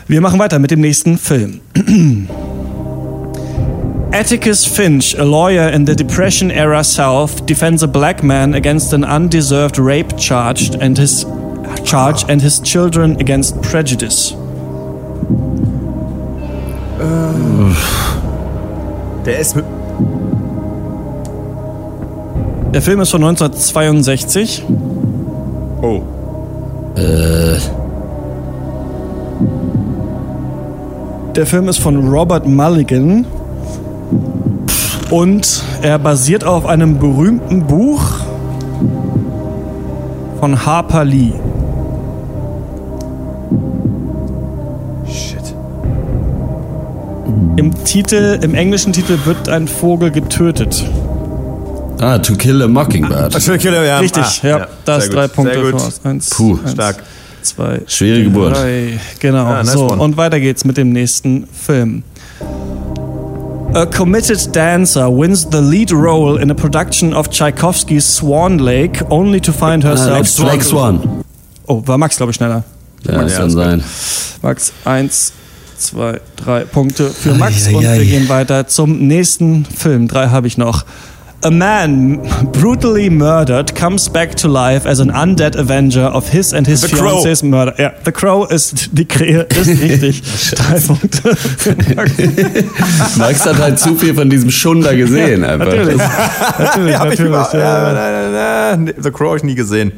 Wir machen weiter mit dem nächsten Film. Atticus Finch, a lawyer in the Depression era South, defends a black man against an undeserved rape charge and his charge and his children against prejudice. Der ist. Der Film ist von 1962. Oh. Der Film ist von Robert Mulligan und er basiert auf einem berühmten Buch von Harper Lee. Im Titel, im englischen Titel wird ein Vogel getötet. Ah, To Kill a Mockingbird. Schön, Killer, ja. Richtig, Ah, ja, da sehr ist drei gut, Punkte Sehr gut. voraus. Eins, Puh, eins, stark. Zwei, Schwere Geburt. drei. Genau. Ah, nice so, one. und weiter geht's mit dem nächsten Film. A committed dancer wins the lead role in a production of Tchaikovsky's Swan Lake, only to find Ah, herself. Black, Black Swan. Oh, war Max, glaube ich, schneller. Ja, das Ja, kann sein. Max, eins, zwei, drei Punkte für Max. Ei, ei, und wir gehen weiter zum nächsten Film. Drei habe ich noch. A man brutally murdered comes back to life as an undead avenger of his and his The Crow. fiancé's murder. Ja, The Crow ist die Krähe, ist richtig. Drei Punkte für Max. Max hat halt zu viel von diesem Schunder gesehen. einfach. Natürlich, natürlich, Hab ich natürlich. über, ja. nein. The Crow hab ich nie gesehen.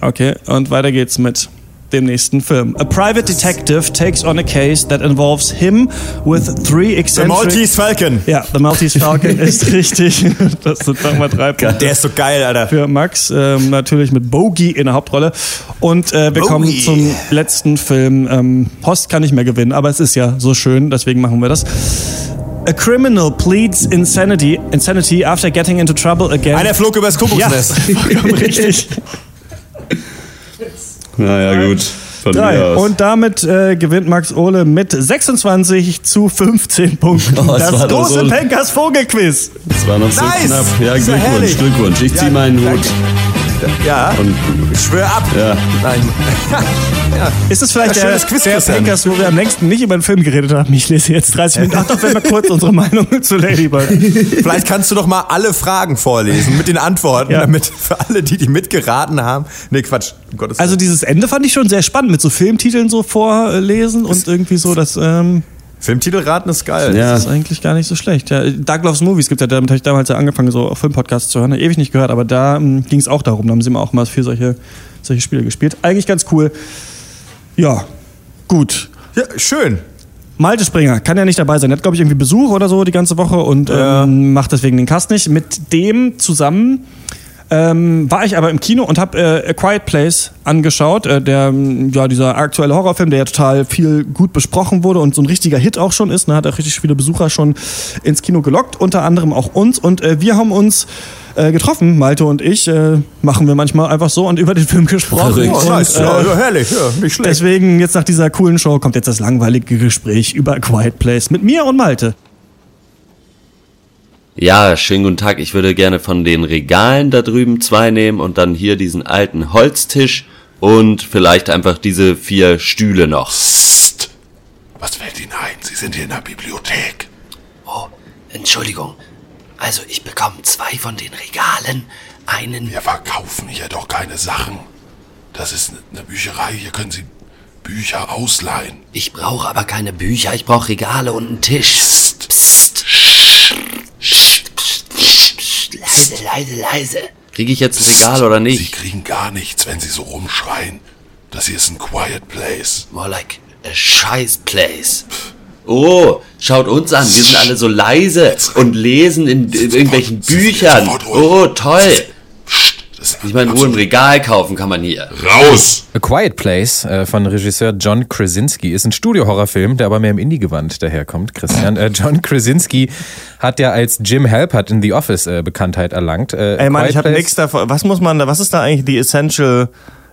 Okay, und weiter geht's mit dem nächsten Film. A private detective takes on a case that involves him with three The eccentric... Maltese Falcon. Ja, The Maltese Falcon ist richtig. Das sind nochmal drei Punkte. Der ist so geil, Alter. für Max, ähm, natürlich mit Bogey in der Hauptrolle. Und äh, wir kommen Bogey. zum letzten Film. Ähm, Post kann nicht mehr gewinnen, aber es ist ja so schön, deswegen machen wir das. A criminal pleads insanity, insanity after getting into trouble again. Einer flog übers ja, Kuckucksnest. vollkommen richtig. Naja, gut. Von Drei. mir aus. Und damit äh, gewinnt Max Ohle mit 26 zu 15 Punkten. Oh, das doch große so- Penkers Vogelquiz. Das war noch so Nice! knapp. Ja, ja Glückwunsch. Glückwunsch. Ich zieh meinen Hut. Ja, Und, ich schwöre ab. ja. Nein. Ist es vielleicht Ja, der, schönes Quiz, der. Penkers, wo wir am längsten nicht über den Film geredet haben? Ich lese jetzt 30 Minuten. Ach doch, wenn wir kurz unsere Meinung zu Ladybird. Vielleicht kannst du doch mal alle Fragen vorlesen mit den Antworten, Ja. damit für alle, die die mitgeraten haben. Nee, Quatsch. Um Gottes Also dieses Ende fand ich schon sehr spannend, mit so Filmtiteln so vorlesen und irgendwie so, das ähm, Filmtitel raten ist geil. Ja. ist eigentlich gar nicht so schlecht. Ja, Doug Loves Movies gibt ja, damit habe ich damals ja angefangen, so Filmpodcasts zu hören. Ewig nicht gehört, aber da ähm, ging es auch darum. Da haben sie immer auch mal viel solche, solche Spiele gespielt. Eigentlich ganz cool. Ja, gut. Ja, schön. Malte Springer kann ja nicht dabei sein. Er hat, glaube ich, irgendwie Besuch oder so die ganze Woche und ähm, macht deswegen den Cast nicht. Mit dem zusammen ähm, war ich aber im Kino und habe äh, A Quiet Place angeschaut. Äh, der, ja, dieser aktuelle Horrorfilm, der ja total viel gut besprochen wurde und so ein richtiger Hit auch schon ist. Ne, hat auch richtig viele Besucher schon ins Kino gelockt, unter anderem auch uns. Und äh, wir haben uns äh, getroffen, Malte und ich. Äh, machen wir manchmal einfach so und über den Film gesprochen. Verrückt. Oh, nice. äh, ja, ja, herrlich. Ja, nicht schlecht. Deswegen jetzt nach dieser coolen Show kommt jetzt das langweilige Gespräch über A Quiet Place mit mir und Malte. Ja, schönen guten Tag. Ich würde gerne von den Regalen da drüben zwei nehmen und dann hier diesen alten Holztisch und vielleicht einfach diese vier Stühle noch. Psst. Was fällt Ihnen ein? Sie sind hier in der Bibliothek. Oh, Entschuldigung. Also ich bekomme zwei von den Regalen, einen... Wir verkaufen hier doch keine Sachen. Das ist eine Bücherei. Hier können Sie Bücher ausleihen. Ich brauche aber keine Bücher, ich brauche Regale und einen Tisch. Psst. Psst. Leise, leise, leise. Kriege ich jetzt ein Regal oder Sie nicht? kriegen gar nichts, wenn Sie so rumschreien. Das hier ist ein Quiet Place. More like a scheiß place. Oh, schaut uns an. Wir sind alle so leise und lesen in, in irgendwelchen Büchern. Oh, toll. Ich meine, nur ein Regal kaufen kann man hier. Raus! A Quiet Place äh, von Regisseur John Krasinski ist ein Studio-Horrorfilm, der aber mehr im Indie-Gewand daherkommt, Christian. Äh, John Krasinski hat ja als Jim Halpert in The Office äh, Bekanntheit erlangt. Äh, Ey Mann, Quiet ich habe Place- nichts davon. Was muss man da, was ist da eigentlich die Essential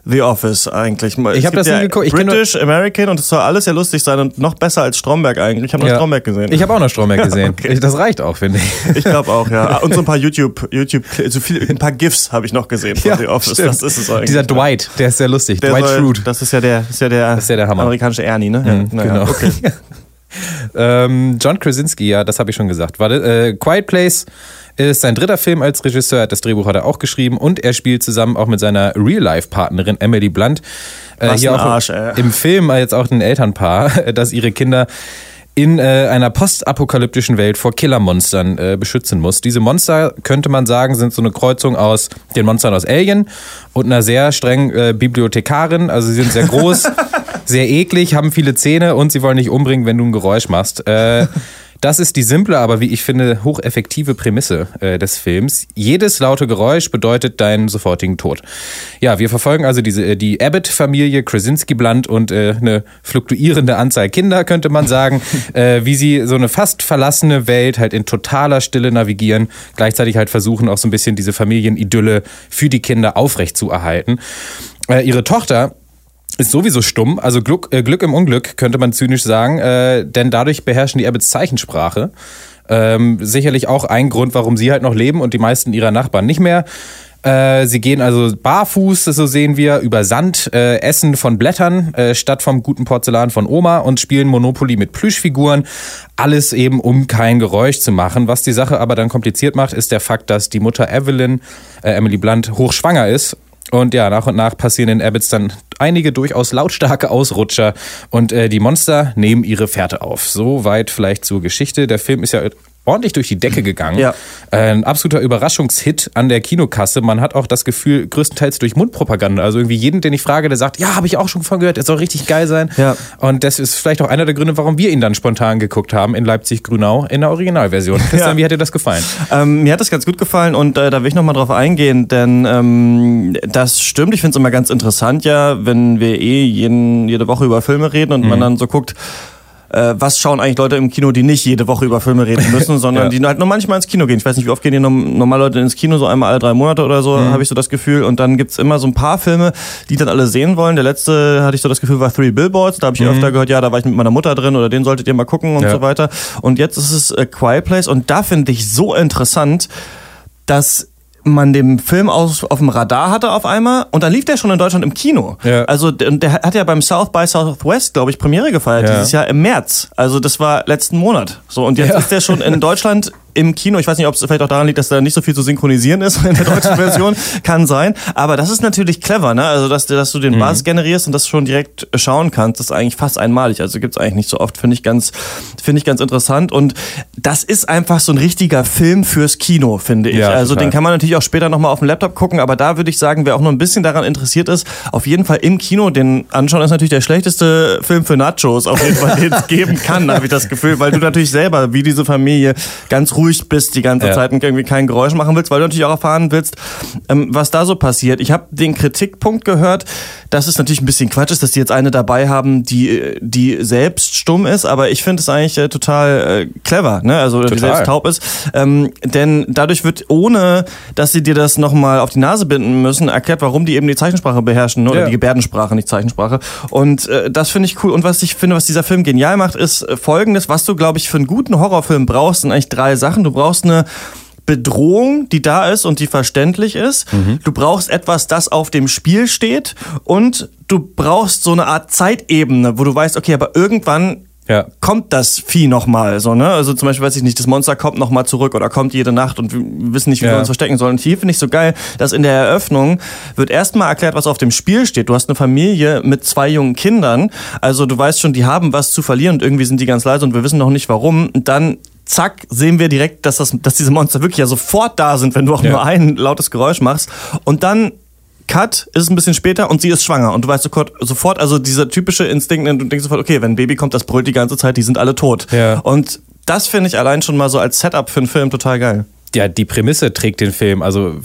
The Office eigentlich? Ich hab das nie geguckt. Ich British, American und es soll alles ja lustig sein und noch besser als Stromberg eigentlich. Ich habe noch Ja. Stromberg gesehen. Ich habe auch noch Stromberg gesehen. Okay. Ich- Das reicht auch, finde ich. Ich glaube auch, ja. Und so ein paar YouTube, YouTube, so viel, ein paar GIFs habe ich noch gesehen von The Office. stimmt. Das ist es eigentlich. Dieser Dwight, der ist sehr lustig. Der Dwight soll, Schrute. Das ist ja der, ist ja der, ist ja der Hammer. amerikanische Ernie, ne? Ja, Mhm, genau. Okay. Ähm, John Krasinski, ja, das habe ich schon gesagt. Warte, äh, Quiet Place ist sein dritter Film als Regisseur, hat das Drehbuch hat er auch geschrieben und er spielt zusammen auch mit seiner Real-Life-Partnerin Emily Blunt. Äh, hier auch Arsch, im Film jetzt auch ein Elternpaar, das ihre Kinder in äh, einer postapokalyptischen Welt vor Killermonstern äh, beschützen muss. Diese Monster, könnte man sagen, sind so eine Kreuzung aus den Monstern aus Alien und einer sehr strengen äh, Bibliothekarin. Also sie sind sehr groß, sehr eklig, haben viele Zähne und sie wollen dich umbringen, wenn du ein Geräusch machst. Das ist die simple, aber wie ich finde, hocheffektive Prämisse äh, des Films. Jedes laute Geräusch bedeutet deinen sofortigen Tod. Ja, wir verfolgen also diese, äh, die Abbott-Familie, Krasinski-Blunt und äh, eine fluktuierende Anzahl Kinder, könnte man sagen, äh, wie sie so eine fast verlassene Welt halt in totaler Stille navigieren, gleichzeitig halt versuchen auch so ein bisschen diese Familienidylle für die Kinder aufrecht zu erhalten. Äh, ihre Tochter ist sowieso stumm, also Glück, äh, Glück im Unglück, könnte man zynisch sagen, äh, denn dadurch beherrschen die Abbotts Zeichensprache. Ähm, sicherlich auch ein Grund, warum sie halt noch leben und die meisten ihrer Nachbarn nicht mehr. Äh, sie gehen also barfuß, so sehen wir, über Sand, äh, essen von Blättern äh, statt vom guten Porzellan von Oma und spielen Monopoly mit Plüschfiguren. Alles eben, um kein Geräusch zu machen. Was die Sache aber dann kompliziert macht, ist der Fakt, dass die Mutter Evelyn, äh, Emily Blunt, hochschwanger ist und ja, nach und nach passieren in Abbotts dann einige durchaus lautstarke Ausrutscher und äh, die Monster nehmen ihre Fährte auf. So weit vielleicht zur Geschichte. Der Film ist ja ordentlich durch die Decke gegangen. Ja. Ein absoluter Überraschungshit an der Kinokasse. Man hat auch das Gefühl, größtenteils durch Mundpropaganda. Also irgendwie jeden, den ich frage, der sagt, ja, habe ich auch schon von gehört, der soll richtig geil sein. Ja. Und das ist vielleicht auch einer der Gründe, warum wir ihn dann spontan geguckt haben in Leipzig-Grünau in der Originalversion. Christian, Ja. wie hat dir das gefallen? Ähm, mir hat das ganz gut gefallen und äh, da will ich nochmal drauf eingehen, denn ähm, das stimmt. Ich finde es immer ganz interessant, ja, wenn wir eh jeden, jede Woche über Filme reden und man dann so guckt, äh, was schauen eigentlich Leute im Kino, die nicht jede Woche über Filme reden müssen, sondern Ja. die halt nur manchmal ins Kino gehen. Ich weiß nicht, wie oft gehen die norm- normal Leute ins Kino, so einmal alle drei Monate oder so, Mhm. habe ich so das Gefühl. Und dann gibt's immer so ein paar Filme, die dann alle sehen wollen. Der letzte, hatte ich so das Gefühl, war Three Billboards. Da habe ich öfter gehört, ja, da war ich mit meiner Mutter drin oder den solltet ihr mal gucken und Mhm. Ja. so weiter. Und jetzt ist es A Quiet Place und da finde ich so interessant, dass man den Film aus, auf dem Radar hatte auf einmal und dann lief der schon in Deutschland im Kino. Ja. Also der, der hat ja beim South by Southwest, glaube ich, Premiere gefeiert Ja. dieses Jahr im März. Also das war letzten Monat. So und jetzt Ja. ist der schon in Deutschland im Kino. Ich weiß nicht, ob es vielleicht auch daran liegt, dass da nicht so viel zu synchronisieren ist in der deutschen Version. Kann sein. Aber das ist natürlich clever, ne? Also dass, dass du den Mhm. Buzz generierst und das schon direkt schauen kannst, das ist eigentlich fast einmalig. Also gibt's eigentlich nicht so oft. Finde ich ganz, finde ich ganz interessant. Und das ist einfach so ein richtiger Film fürs Kino, finde ich. Ja, also total. den kann man natürlich auch später nochmal auf dem Laptop gucken, aber da würde ich sagen, wer auch nur ein bisschen daran interessiert ist, auf jeden Fall im Kino den anschauen, ist natürlich der schlechteste Film für Nachos, auf jeden Fall, den es geben kann, habe ich das Gefühl, weil du natürlich selber, wie diese Familie, ganz ruhig bist die ganze Ja. Zeit und irgendwie kein Geräusch machen willst, weil du natürlich auch erfahren willst, ähm, was da so passiert. Ich habe den Kritikpunkt gehört, dass es natürlich ein bisschen Quatsch ist, dass die jetzt eine dabei haben, die, die selbst stumm ist, aber ich finde es eigentlich äh, total äh, clever, ne? also die Total. selbst taub ist, ähm, denn dadurch wird, ohne dass sie dir das nochmal auf die Nase binden müssen, erklärt, warum die eben die Zeichensprache beherrschen, ne? oder Ja. die Gebärdensprache, nicht Zeichensprache. Und äh, das finde ich cool. Und was ich finde, was dieser Film genial macht, ist äh, folgendes, was du, glaube ich, für einen guten Horrorfilm brauchst, sind eigentlich drei Sachen. Du brauchst eine Bedrohung, die da ist und die verständlich ist. Mhm. Du brauchst etwas, das auf dem Spiel steht und du brauchst so eine Art Zeitebene, wo du weißt, okay, aber irgendwann Ja. kommt das Vieh nochmal, so, ne? Also zum Beispiel weiß ich nicht, das Monster kommt nochmal zurück oder kommt jede Nacht und wir wissen nicht, wie Ja. wir uns verstecken sollen. Und hier finde ich so geil, dass in der Eröffnung wird erstmal erklärt, was auf dem Spiel steht. Du hast eine Familie mit zwei jungen Kindern, also du weißt schon, die haben was zu verlieren und irgendwie sind die ganz leise und wir wissen noch nicht warum. Und dann zack, sehen wir direkt, dass, das, dass diese Monster wirklich ja sofort da sind, wenn du auch Ja. nur ein lautes Geräusch machst. Und dann Cut ist es ein bisschen später und sie ist schwanger und du weißt sofort, sofort also dieser typische Instinkt, du denkst sofort, okay, wenn ein Baby kommt, das brüllt die ganze Zeit, die sind alle tot. Ja. Und das finde ich allein schon mal so als Setup für einen Film total geil. Ja, die Prämisse trägt den Film, also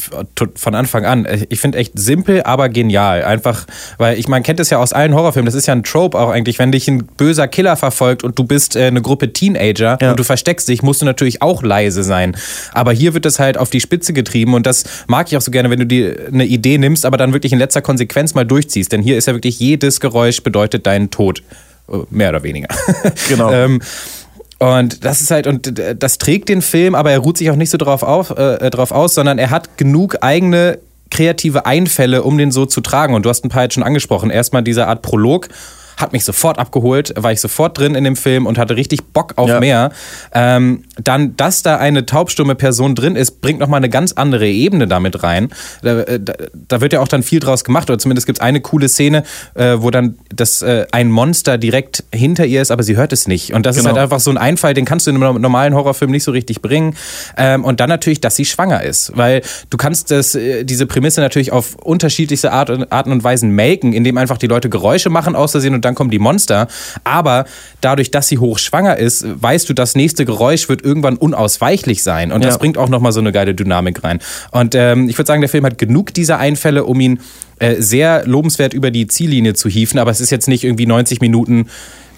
von Anfang an. Ich finde echt simpel, aber genial. Einfach, weil ich, man kennt es ja aus allen Horrorfilmen, das ist ja ein Trope auch eigentlich, wenn dich ein böser Killer verfolgt und du bist äh, eine Gruppe Teenager Ja. und du versteckst dich, musst du natürlich auch leise sein. Aber hier wird es halt auf die Spitze getrieben und das mag ich auch so gerne, wenn du dir eine Idee nimmst, aber dann wirklich in letzter Konsequenz mal durchziehst. Denn hier ist ja wirklich jedes Geräusch bedeutet deinen Tod. Äh, Mehr oder weniger. Genau. ähm, und das ist halt, und äh, das trägt den Film, aber er ruht sich auch nicht so drauf, auf, äh, drauf aus, sondern er hat genug eigene kreative Einfälle, um den so zu tragen. Und du hast ein paar jetzt schon angesprochen. Erstmal diese Art Prolog hat mich sofort abgeholt, war ich sofort drin in dem Film und hatte richtig Bock auf Ja. mehr. Ähm, dann, dass da eine taubstumme Person drin ist, bringt nochmal eine ganz andere Ebene damit rein. Da, äh, da, da wird ja auch dann viel draus gemacht, oder zumindest gibt es eine coole Szene, äh, wo dann das, äh, ein Monster direkt hinter ihr ist, aber sie hört es nicht. Und das ist Genau. halt einfach so ein Einfall, den kannst du in einem normalen Horrorfilm nicht so richtig bringen. Ähm, und dann natürlich, dass sie schwanger ist, weil du kannst das, äh, diese Prämisse natürlich auf unterschiedlichste Art, Arten und Weisen melken, indem einfach die Leute Geräusche machen aus Versehen und dann kommen die Monster. Aber dadurch, dass sie hochschwanger ist, weißt du, das nächste Geräusch wird irgendwann unausweichlich sein. Und das Ja. bringt auch nochmal so eine geile Dynamik rein. Und ähm, ich würde sagen, der Film hat genug dieser Einfälle, um ihn äh, sehr lobenswert über die Ziellinie zu hieven. Aber es ist jetzt nicht irgendwie 90 Minuten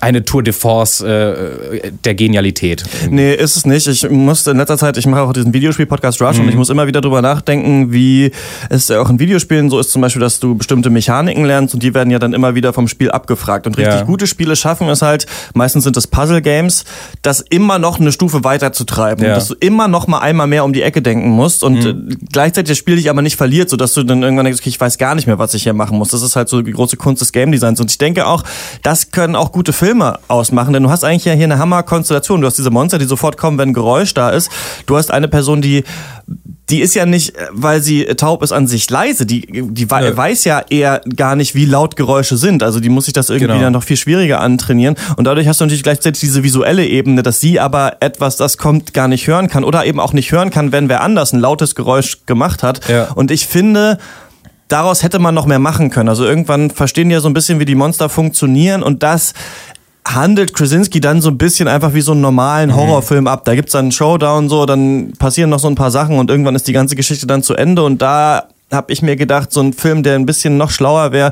eine Tour de Force äh, der Genialität. Nee, ist es nicht. Ich musste in letzter Zeit, ich mache auch diesen Videospiel-Podcast Rush Mhm. und ich muss immer wieder drüber nachdenken, wie es auch in Videospielen so ist, zum Beispiel, dass du bestimmte Mechaniken lernst und die werden ja dann immer wieder vom Spiel abgefragt. Und richtig Ja. gute Spiele schaffen es halt, meistens sind es Puzzle-Games, das immer noch eine Stufe weiter zu treiben. Ja. Dass du immer noch mal einmal mehr um die Ecke denken musst und Mhm. äh, gleichzeitig das Spiel dich aber nicht verliert, sodass du dann irgendwann denkst, okay, ich weiß gar nicht mehr, was ich hier machen muss. Das ist halt so die große Kunst des Game Designs. Und ich denke auch, das können auch gute Filme ausmachen, denn du hast eigentlich ja hier eine Hammer-Konstellation. Du hast diese Monster, die sofort kommen, wenn ein Geräusch da ist. Du hast eine Person, die die ist ja nicht, weil sie taub ist, an sich leise. Die, die Ja. weiß ja eher gar nicht, wie laut Geräusche sind. Also die muss sich das irgendwie Genau. dann noch viel schwieriger antrainieren. Und dadurch hast du natürlich gleichzeitig diese visuelle Ebene, dass sie aber etwas, das kommt, gar nicht hören kann. Oder eben auch nicht hören kann, wenn wer anders ein lautes Geräusch gemacht hat. Ja. Und ich finde, daraus hätte man noch mehr machen können. Also irgendwann verstehen die ja so ein bisschen, wie die Monster funktionieren und das handelt Krasinski dann so ein bisschen einfach wie so einen normalen Mhm. Horrorfilm ab. Da gibt's dann einen Showdown so, dann passieren noch so ein paar Sachen und irgendwann ist die ganze Geschichte dann zu Ende und da habe ich mir gedacht, so ein Film, der ein bisschen noch schlauer wäre,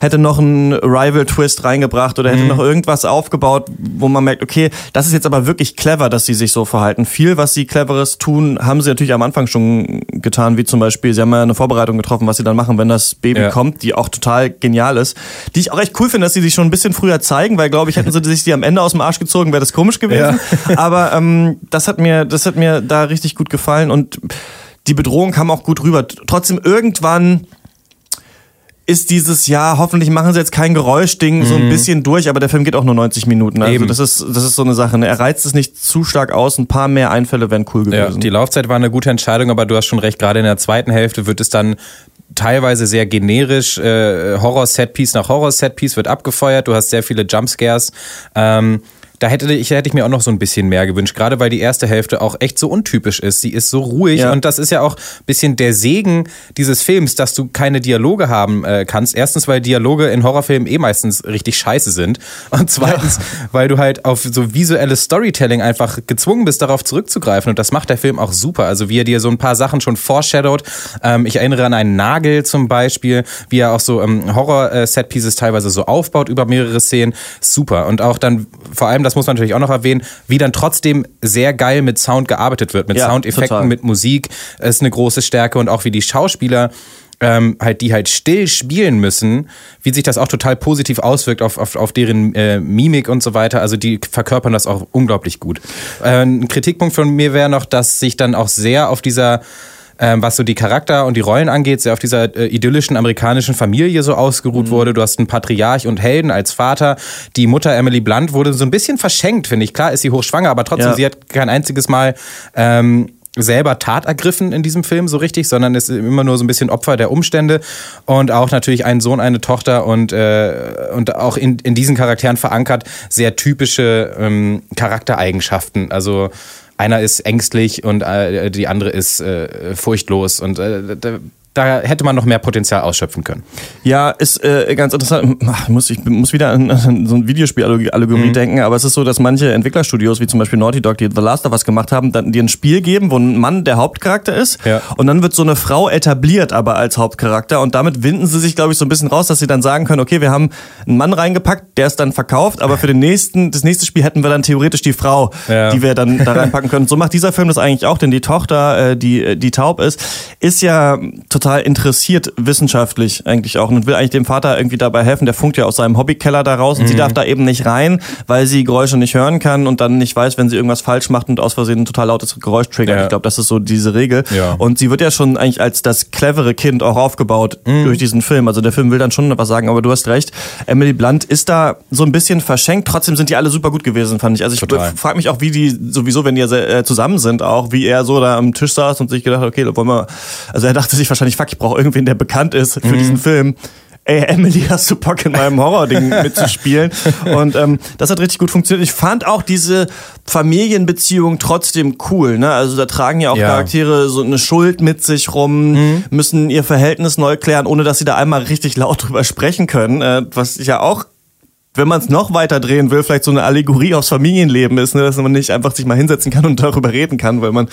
hätte noch einen Rival-Twist reingebracht oder hätte Mhm. noch irgendwas aufgebaut, wo man merkt, okay, das ist jetzt aber wirklich clever, dass sie sich so verhalten. Viel, was sie cleveres tun, haben sie natürlich am Anfang schon getan, wie zum Beispiel, sie haben ja eine Vorbereitung getroffen, was sie dann machen, wenn das Baby Ja. kommt, die auch total genial ist. Die ich auch echt cool finde, dass sie sich schon ein bisschen früher zeigen, weil, glaube ich, hätten sie sich die am Ende aus dem Arsch gezogen, wäre das komisch gewesen. Aber ähm, das hat mir, das hat mir da richtig gut gefallen und die Bedrohung kam auch gut rüber. Trotzdem irgendwann ist dieses Jahr, hoffentlich machen sie jetzt kein Geräuschding so ein bisschen durch, aber der Film geht auch nur 90 Minuten. Also Mhm. Eben. das ist, das ist so eine Sache. Ne? Er reizt es nicht zu stark aus, ein paar mehr Einfälle wären cool Ja, gewesen. die Laufzeit war eine gute Entscheidung, aber du hast schon recht, gerade in der zweiten Hälfte wird es dann teilweise sehr generisch, äh, Horror-Setpiece nach Horror-Setpiece wird abgefeuert, du hast sehr viele Jumpscares. Ähm, da hätte ich, hätte ich mir auch noch so ein bisschen mehr gewünscht, gerade weil die erste Hälfte auch echt so untypisch ist. Sie ist so ruhig Ja. und das ist ja auch ein bisschen der Segen dieses Films, dass du keine Dialoge haben äh, kannst. Erstens, weil Dialoge in Horrorfilmen eh meistens richtig scheiße sind und zweitens, weil du halt auf so visuelles Storytelling einfach gezwungen bist, darauf zurückzugreifen und das macht der Film auch super. Also wie er dir so ein paar Sachen schon foreshadowt. Ähm, ich erinnere an einen Nagel zum Beispiel, wie er auch so ähm, Horror-Set-Pieces teilweise so aufbaut über mehrere Szenen. Super. Und auch dann, vor allem, das muss man natürlich auch noch erwähnen, wie dann trotzdem sehr geil mit Sound gearbeitet wird, mit Ja, Soundeffekten, total. mit Musik, ist eine große Stärke und auch wie die Schauspieler ähm, halt die halt still spielen müssen, wie sich das auch total positiv auswirkt auf, auf, auf deren äh, Mimik und so weiter. Also die verkörpern das auch unglaublich gut. Äh, ein Kritikpunkt von mir wäre noch, dass sich dann auch sehr auf dieser ähm, was so die Charakter und die Rollen angeht, sehr auf dieser äh, idyllischen amerikanischen Familie so ausgeruht wurde. Du hast einen Patriarch und Helden als Vater. Die Mutter Emily Blunt wurde so ein bisschen verschenkt, finde ich. Klar ist sie hochschwanger, aber trotzdem, Ja. sie hat kein einziges Mal ähm, selber Tat ergriffen in diesem Film so richtig, sondern ist immer nur so ein bisschen Opfer der Umstände und auch natürlich ein Sohn, eine Tochter und, äh, und auch in, in diesen Charakteren verankert sehr typische ähm, Charaktereigenschaften. Also einer ist ängstlich und äh, die andere ist äh, furchtlos und äh, da, hätte man noch mehr Potenzial ausschöpfen können. Ja, ist äh, ganz interessant. Ich muss, ich muss wieder an, an so ein Videospiel-Allegorie denken, aber es ist so, dass manche Entwicklerstudios, wie zum Beispiel Naughty Dog, die The Last of Us gemacht haben, dann dir ein Spiel geben, wo ein Mann der Hauptcharakter ist Ja. und dann wird so eine Frau etabliert aber als Hauptcharakter und damit winden sie sich, glaube ich, so ein bisschen raus, dass sie dann sagen können, okay, wir haben einen Mann reingepackt, der ist dann verkauft, aber für den nächsten, das nächste Spiel hätten wir dann theoretisch die Frau, Ja. die wir dann da reinpacken können. So macht dieser Film das eigentlich auch, denn die Tochter, äh, die, die taub ist, ist ja total interessiert wissenschaftlich eigentlich auch und will eigentlich dem Vater irgendwie dabei helfen. Der funkt ja aus seinem Hobbykeller da raus und sie darf da eben nicht rein, weil sie Geräusche nicht hören kann und dann nicht weiß, wenn sie irgendwas falsch macht und aus Versehen ein total lautes Geräusch triggert. Ja. Ich glaube, das ist so diese Regel. Ja. Und sie wird ja schon eigentlich als das clevere Kind auch aufgebaut durch diesen Film. Also der Film will dann schon was sagen, aber du hast recht. Emily Blunt ist da so ein bisschen verschenkt. Trotzdem sind die alle super gut gewesen, fand ich. Also ich Total. frage mich auch, wie die sowieso, wenn die ja äh, zusammen sind, auch wie er so da am Tisch saß und sich gedacht okay, wollen wir. Also er dachte sich wahrscheinlich, fuck, ich brauche irgendwen, der bekannt ist für Mhm. diesen Film. Ey, Emily, hast du Bock in meinem Horror-Ding mitzuspielen? Und ähm, das hat richtig gut funktioniert. Ich fand auch diese Familienbeziehung trotzdem cool. Ne? Also da tragen ja auch Ja. Charaktere so eine Schuld mit sich rum, müssen ihr Verhältnis neu klären, ohne dass sie da einmal richtig laut drüber sprechen können. Äh, was ja auch wenn man es noch weiter drehen will, vielleicht so eine Allegorie aufs Familienleben ist, ne? dass man nicht einfach sich mal hinsetzen kann und darüber reden kann, weil man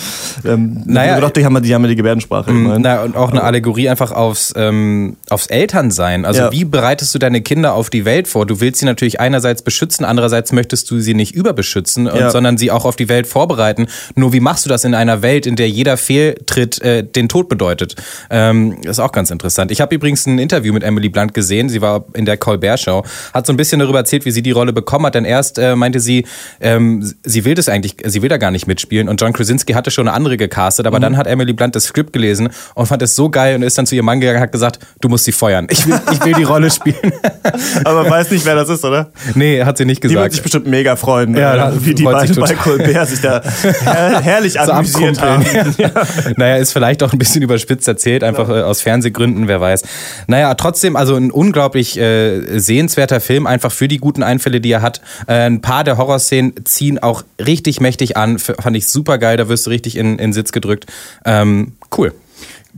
ähm, Naja, doch, die haben die, haben ja die Gebärdensprache. immerhin. Na, und auch eine Allegorie einfach aufs, ähm, aufs Elternsein. Also Ja. wie bereitest du deine Kinder auf die Welt vor? Du willst sie natürlich einerseits beschützen, andererseits möchtest du sie nicht überbeschützen, und, Ja. sondern sie auch auf die Welt vorbereiten. Nur wie machst du das in einer Welt, in der jeder Fehltritt äh, den Tod bedeutet? Ähm, ist auch ganz interessant. Ich habe übrigens ein Interview mit Emily Blunt gesehen. Sie war in der Colbert Show, hat so ein bisschen darüber erzählt, wie sie die Rolle bekommen hat. Denn erst äh, meinte sie, ähm, sie will das eigentlich, sie will da gar nicht mitspielen. Und John Krasinski hatte schon eine andere gecastet, aber dann hat Emily Blunt das Skript gelesen und fand es so geil und ist dann zu ihrem Mann gegangen und hat gesagt, du musst sie feuern. Ich will, ich will die Rolle spielen. Aber weiß nicht, wer das ist, oder? nee, hat sie nicht Die wird gesagt. sich bestimmt mega freuen, Ja, äh, da wie die beiden bei. Colbert sich da her herrlich so amüsiert haben. abkumpeln. naja, ist vielleicht auch ein bisschen überspitzt erzählt, einfach äh, aus Fernsehgründen, wer weiß. Naja, trotzdem, also ein unglaublich äh, sehenswerter Film, einfach für die guten Einfälle, die er hat. Äh, ein paar der Horrorszenen ziehen auch richtig mächtig an, F fand ich super geil, da wirst du richtig in, in Sitz gedrückt. Ähm, cool.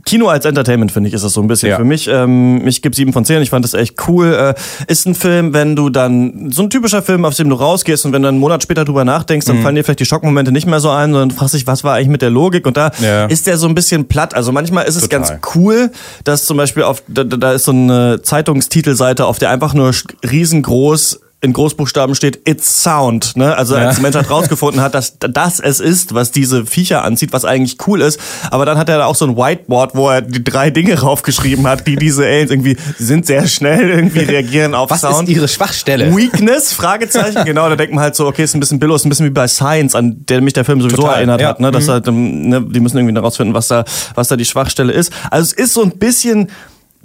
Kino als Entertainment, finde ich, ist das so ein bisschen Ja. für mich. Ähm, ich gebe sieben von zehn. Ich fand das echt cool. Äh, ist ein Film, wenn du dann, so ein typischer Film, auf dem du rausgehst und wenn du einen Monat später drüber nachdenkst, Mhm. dann fallen dir vielleicht die Schockmomente nicht mehr so ein, sondern fragst dich, was war eigentlich mit der Logik? Und da Ja. ist der so ein bisschen platt. Also manchmal ist es Total. ganz cool, dass zum Beispiel auf, da, da ist so eine Zeitungstitelseite, auf der einfach nur riesengroß in Großbuchstaben steht It's Sound, ne? Also als Ja. die Menschheit rausgefunden hat, dass das es ist, was diese Viecher anzieht, was eigentlich cool ist. Aber dann hat er da auch so ein Whiteboard, wo er die drei Dinge raufgeschrieben hat, die diese Aliens irgendwie sind sehr schnell irgendwie reagieren auf Was Sound. ist ihre Schwachstelle? Weakness? Fragezeichen. Genau, da denkt man halt so, okay, ist ein bisschen Billo, ist ein bisschen wie bei Science, an der mich der Film sowieso Total, erinnert ja. hat, ne? Dass halt, ähm, ne, die müssen irgendwie herausfinden, was da, was da die Schwachstelle ist. Also es ist so ein bisschen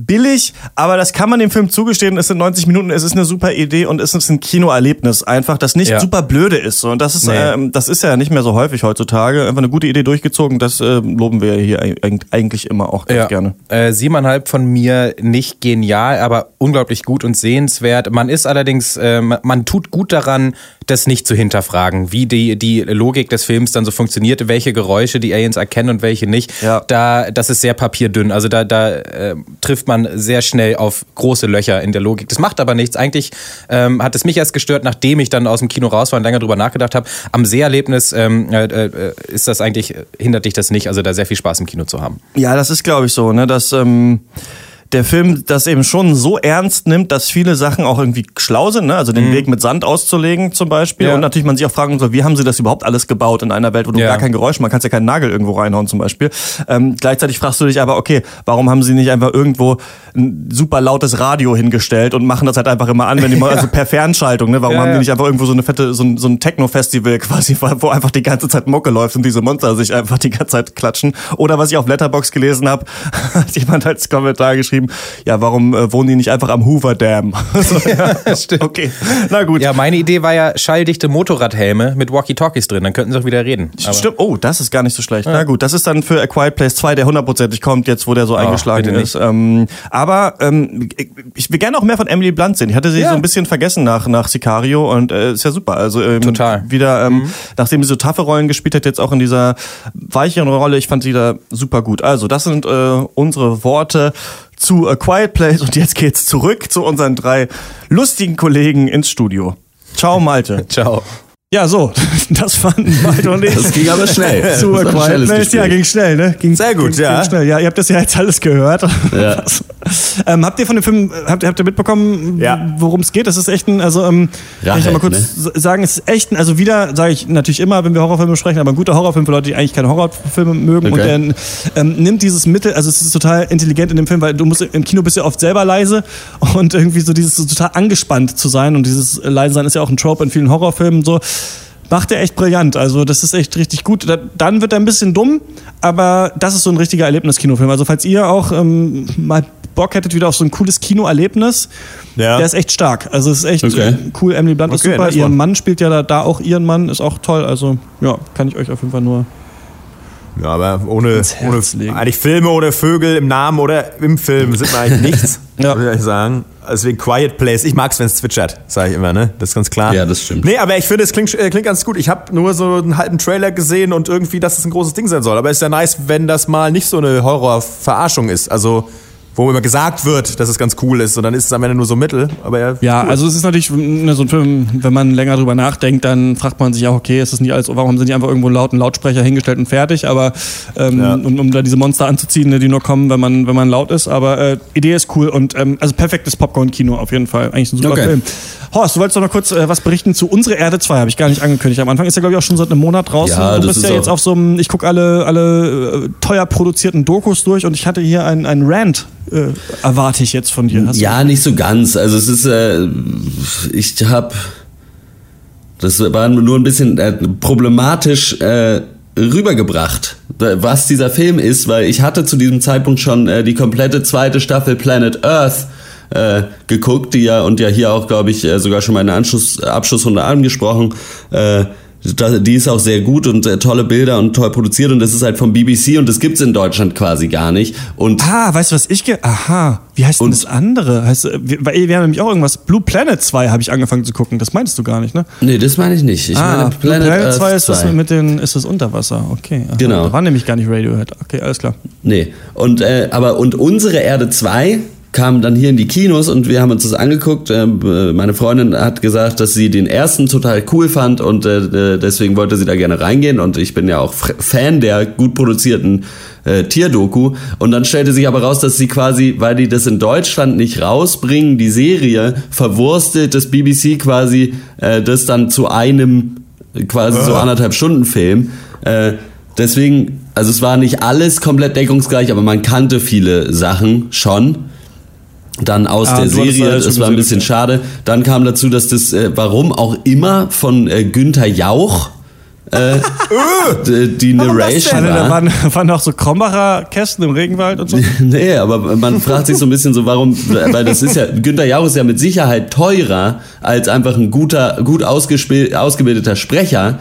billig, aber das kann man dem Film zugestehen. Es sind 90 Minuten, es ist eine super Idee und es ist ein Kinoerlebnis einfach, das nicht Ja. super blöde ist. So. Und das ist, Nee. ähm, das ist ja nicht mehr so häufig heutzutage. Einfach eine gute Idee durchgezogen, das äh, loben wir hier eig- eigentlich immer auch ganz gerne. Äh, siebeneinhalb von mir nicht genial, aber unglaublich gut und sehenswert. Man ist allerdings, äh, man tut gut daran, das nicht zu hinterfragen, wie die, die Logik des Films dann so funktioniert, welche Geräusche die Aliens erkennen und welche nicht. Ja. Da, das ist sehr papierdünn. Also da, da äh, trifft man sehr schnell auf große Löcher in der Logik. Das macht aber nichts. Eigentlich ähm, hat es mich erst gestört, nachdem ich dann aus dem Kino raus war und länger drüber nachgedacht habe. Am Seherlebnis ähm, äh, äh, ist das eigentlich, hindert dich das nicht, also da sehr viel Spaß im Kino zu haben. Ja, das ist, glaube ich, so, ne, dass ähm, der Film das eben schon so ernst nimmt, dass viele Sachen auch irgendwie schlau sind, ne? also den Weg mit Sand auszulegen zum Beispiel. Ja. Und natürlich man sich auch fragen soll, wie haben sie das überhaupt alles gebaut in einer Welt, wo du Ja. gar kein Geräusch, man kannst ja keinen Nagel irgendwo reinhauen zum Beispiel. Ähm, gleichzeitig fragst du dich aber, okay, warum haben sie nicht einfach irgendwo ein super lautes Radio hingestellt und machen das halt einfach immer an, wenn die mal, also per Fernschaltung, ne? Warum Ja, haben die ja. nicht einfach irgendwo so eine fette, so ein, so ein Techno-Festival quasi, wo einfach die ganze Zeit Mucke läuft und diese Monster sich einfach die ganze Zeit klatschen. Oder was ich auf Letterbox gelesen habe, hat jemand als Kommentar geschrieben, ja, warum äh, wohnen die nicht einfach am Hoover Dam? so, ja, stimmt. Okay, na gut. Ja, meine Idee war ja schalldichte Motorradhelme mit Walkie-Talkies drin, dann könnten sie auch wieder reden. Aber- Stimmt, oh, das ist gar nicht so schlecht. Na gut, das ist dann für A Quiet Place 2, der hundertprozentig kommt, jetzt wo der so eingeschlagen bitte ist. Ähm, aber ähm, ich- will gerne auch mehr von Emily Blunt sehen. Ich hatte sie Ja. so ein bisschen vergessen nach, nach Sicario und äh, ist ja super. Also ähm, Total. wieder, ähm, nachdem sie so taffe Rollen gespielt hat, jetzt auch in dieser weicheren Rolle, ich fand sie da super gut. Also, das sind äh, unsere Worte zu A Quiet Place und jetzt geht's zurück zu unseren drei lustigen Kollegen ins Studio. Ciao, Malte. Ciao. Ja, so, das fanden Malte und ich. Das ging aber schnell. Ein Quiet Place, ja, ging schnell, ne? Ging, Sehr gut, ging, ja. Ging schnell. Ja, ihr habt das ja jetzt alles gehört. Ja. ähm, habt ihr von dem Film, habt, ihr- habt ihr mitbekommen, Ja. worum es geht? Das ist echt ein, also, ähm, kann ich noch mal kurz ne? sagen, es ist echt ein, also wieder, sage ich natürlich immer, wenn wir Horrorfilme sprechen, aber ein guter Horrorfilm für Leute, die eigentlich keine Horrorfilme mögen und Okay. der ähm, nimmt dieses Mittel, also es ist total intelligent in dem Film, weil du musst im Kino bist ja oft selber leise und irgendwie so dieses so total angespannt zu sein und dieses leise sein ist ja auch ein Trope in vielen Horrorfilmen so. Macht er echt brillant. Also, das ist echt richtig gut. Da, dann wird er ein bisschen dumm, aber das ist so ein richtiger Erlebniskinofilm. Also, falls ihr auch ähm, mal Bock hättet wieder auf so ein cooles Kinoerlebnis, Ja. der ist echt stark. Also, es ist echt Okay. äh, cool. Emily Blunt ist Okay, super. nice Ihr. Mann spielt ja da, da auch ihren Mann, ist auch toll. Also, ja, kann ich euch auf jeden Fall nur. Ja, aber ohne, ohne legen. eigentlich Filme oder Vögel im Namen oder im Film sind mir eigentlich nichts, Ja. würde ich sagen. Deswegen Quiet Place. Ich mag's, wenn es zwitschert, sage ich immer, ne? Das ist ganz klar. Ja, das stimmt. Nee, aber ich finde, es klingt, äh, klingt ganz gut. Ich habe nur so einen halben Trailer gesehen und irgendwie, dass es ein großes Ding sein soll. Aber es ist ja nice, wenn das mal nicht so eine Horrorverarschung ist. Also, wo immer gesagt wird, dass es ganz cool ist und dann ist es am Ende nur so Mittel. Aber ja, Ja, cool. also es ist natürlich ne, so ein Film, wenn man länger drüber nachdenkt, dann fragt man sich auch, okay, ist das nicht alles, warum sind die einfach irgendwo einen lauten Lautsprecher hingestellt und fertig, aber ähm, Ja. um, um da diese Monster anzuziehen, ne, die nur kommen, wenn man, wenn man laut ist. Aber äh, Idee ist cool und ähm, also perfektes Popcorn-Kino auf jeden Fall. Eigentlich ein super Okay. Film. Horst, du wolltest doch noch kurz äh, was berichten zu Unsere Erde 2, habe ich gar nicht angekündigt. Am Anfang ist ja, glaube ich, auch schon seit einem Monat draußen. Ja, du bist ist ja jetzt auf so einem, ich gucke alle, alle äh, teuer produzierten Dokus durch und ich hatte hier einen, einen Rant, äh, erwarte ich jetzt von dir. Hast Ja, nicht so ganz. Also es ist, äh, ich habe, das war nur ein bisschen äh, problematisch äh, rübergebracht, was dieser Film ist, weil ich hatte zu diesem Zeitpunkt schon die komplette zweite Staffel Planet Earth äh, geguckt, die ja und ja hier auch, glaube ich, äh, sogar schon meine Anschluss, Abschlussrunde angesprochen. Äh, die ist auch sehr gut und äh, tolle Bilder und toll produziert und das ist halt vom BBC und das gibt's in Deutschland quasi gar nicht. Und Ah, weißt du, was ich ge... Aha, wie heißt denn das andere? Heißt, äh, wir, wir haben nämlich auch irgendwas... Blue Planet 2 habe ich angefangen zu gucken. Das meintest du gar nicht, ne? nee, das meine ich nicht. Ich ah, meine Blue Planet Earth 2 ist das 2. mit den... Ist das Unterwasser? Okay. Aha, Genau. Da war nämlich gar nicht Radiohead. Okay, alles klar. Nee. Und, äh, aber, und unsere Erde 2 kam dann hier in die Kinos und wir haben uns das angeguckt. Ähm, äh, meine Freundin hat gesagt, dass sie den ersten total cool fand und äh, deswegen wollte sie da gerne reingehen. Und ich bin ja auch Fan der gut produzierten äh, Tierdoku. Und dann stellte sich aber raus, dass sie quasi, weil die das in Deutschland nicht rausbringen, die Serie, verwurstet das BBC quasi äh, das dann zu einem quasi so anderthalb Stunden Film. Äh, deswegen, also es war nicht alles komplett deckungsgleich, aber man kannte viele Sachen schon. Dann aus Ah, der Serie, das war ein bisschen ja. schade. Dann kam dazu, dass das, äh, warum auch immer, von äh, Günther Jauch äh, d- die Narration Alter, da war. waren, waren auch so Krombacher Kästen im Regenwald und so. Nee, aber man fragt sich so ein bisschen so, warum, weil das ist ja, Günther Jauch ist ja mit Sicherheit teurer als einfach ein guter, gut ausgebildeter Sprecher.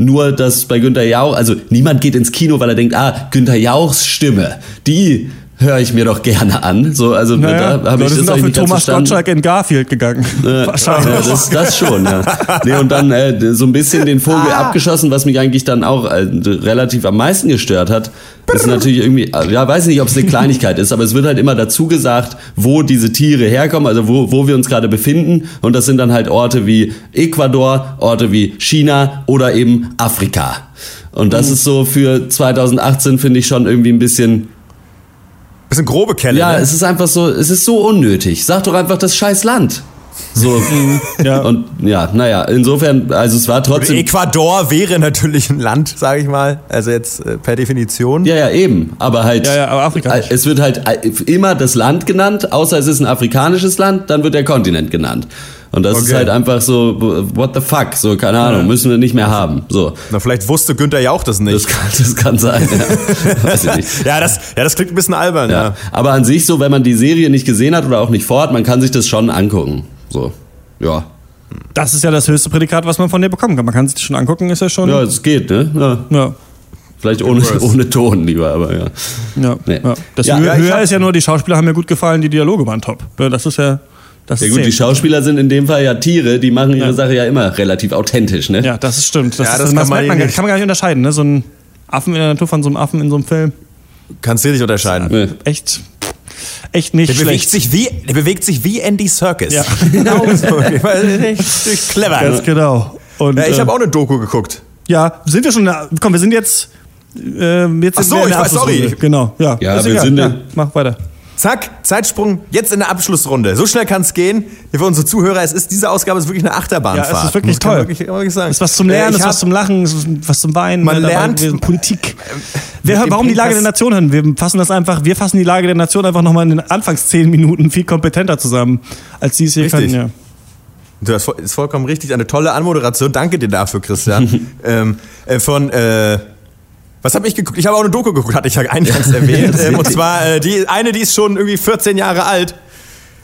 Nur, dass bei Günther Jauch, also niemand geht ins Kino, weil er denkt, ah, Günther Jauchs Stimme, die höre ich mir doch gerne an. So, also Naja, da habe ich das sind auch ganz Thomas. Gottschalk in Garfield gegangen. Äh, Wahrscheinlich. Ja, das, das schon, ja. Nee, und dann äh, so ein bisschen den Vogel abgeschossen, was mich eigentlich dann auch äh, relativ am meisten gestört hat. Ist natürlich irgendwie, äh, ja, weiß nicht, ob es eine Kleinigkeit ist, aber es wird halt immer dazu gesagt, wo diese Tiere herkommen, also wo, wo wir uns gerade befinden. Und das sind dann halt Orte wie Ecuador, Orte wie China oder eben Afrika. Und das ist so für 2018, finde ich schon irgendwie ein bisschen, Bisschen grobe Kelle. ja, ne? es ist einfach so, es ist so unnötig. Sag doch einfach das scheiß Land. So, Ja. und ja, naja, insofern, also es war trotzdem. Ecuador wäre natürlich ein Land, sage ich mal. Also jetzt äh, per Definition. Ja, ja, eben. Aber halt. Ja, ja, aber Afrika äh, nicht. Es wird halt äh, immer das Land genannt, außer es ist ein afrikanisches Land, dann wird der Kontinent genannt. Und das ist Okay. halt einfach so, what the fuck? So, keine Ahnung, müssen wir nicht mehr haben. So. Na, vielleicht wusste Günther Jauch das Das nicht. kann, das kann sein. Ja. Weiß ich nicht. Ja, das, ja, das klingt ein bisschen albern, ja. Ja. Aber an sich so, wenn man die Serie nicht gesehen hat oder auch nicht vorhat, man kann sich das schon angucken. So. Ja. Das ist ja das höchste Prädikat, was man von dir bekommen kann. Man kann sich das schon angucken, ist ja schon. Ja, es geht, ne? Ja. ja. Vielleicht ohne, ohne Ton lieber, aber ja. Ja, Nee. ja. Das Ja, ja, höher hab- ist ja nur, die Schauspieler haben mir gut gefallen, die Dialoge waren top. Ja, das ist ja. Das Ja gut, die. Schauspieler sind in dem Fall ja Tiere, die machen ihre Ja. Sache ja immer relativ authentisch, ne? Ja, das ist stimmt. Das, Ja, ist, das das, kann man man, hier gar- nicht. kann man gar nicht unterscheiden. Ne? So ein Affen in der Natur von so einem Affen in so einem Film. Kannst du nicht unterscheiden. Nee. Echt, echt nicht Der schlecht. bewegt, sich wie, der bewegt sich wie Andy Serkis. Ja. genau so. Richtig Clever. Ganz genau. Und, Ja, ich äh, habe auch eine Doku geguckt. Ja, sind wir schon. da- Komm, wir sind jetzt. Äh, jetzt Ach so, ich weiß, sorry. Genau, ja. Ja, wir egal. sind ja, Mach weiter. Zack, Zeitsprung, jetzt in der Abschlussrunde. So schnell kann es gehen. Für unsere Zuhörer, es ist, diese Ausgabe ist wirklich eine Achterbahnfahrt. Ja, es ist wirklich toll. Wirklich, wirklich sagen. Es ist was zum Lernen, Äh, es ist was zum Lachen, es ist was zum Weinen. Man ne, dabei lernt, gewesen. Politik. Wir, mit dem warum die Lage der Nation hören? Wir fassen das einfach, wir fassen die Lage der Nation einfach nochmal in den Anfangs zehn Minuten viel kompetenter zusammen, als sie es hier Richtig. können. Ja. Du hast voll- ist vollkommen richtig. Eine tolle Anmoderation. Danke dir dafür, Christian. ähm, äh, von, äh, was habe ich geguckt? Ich habe auch eine Doku geguckt, hatte ich ja eingangs erwähnt. ähm, und zwar äh, die eine, die ist schon irgendwie 14 Jahre alt.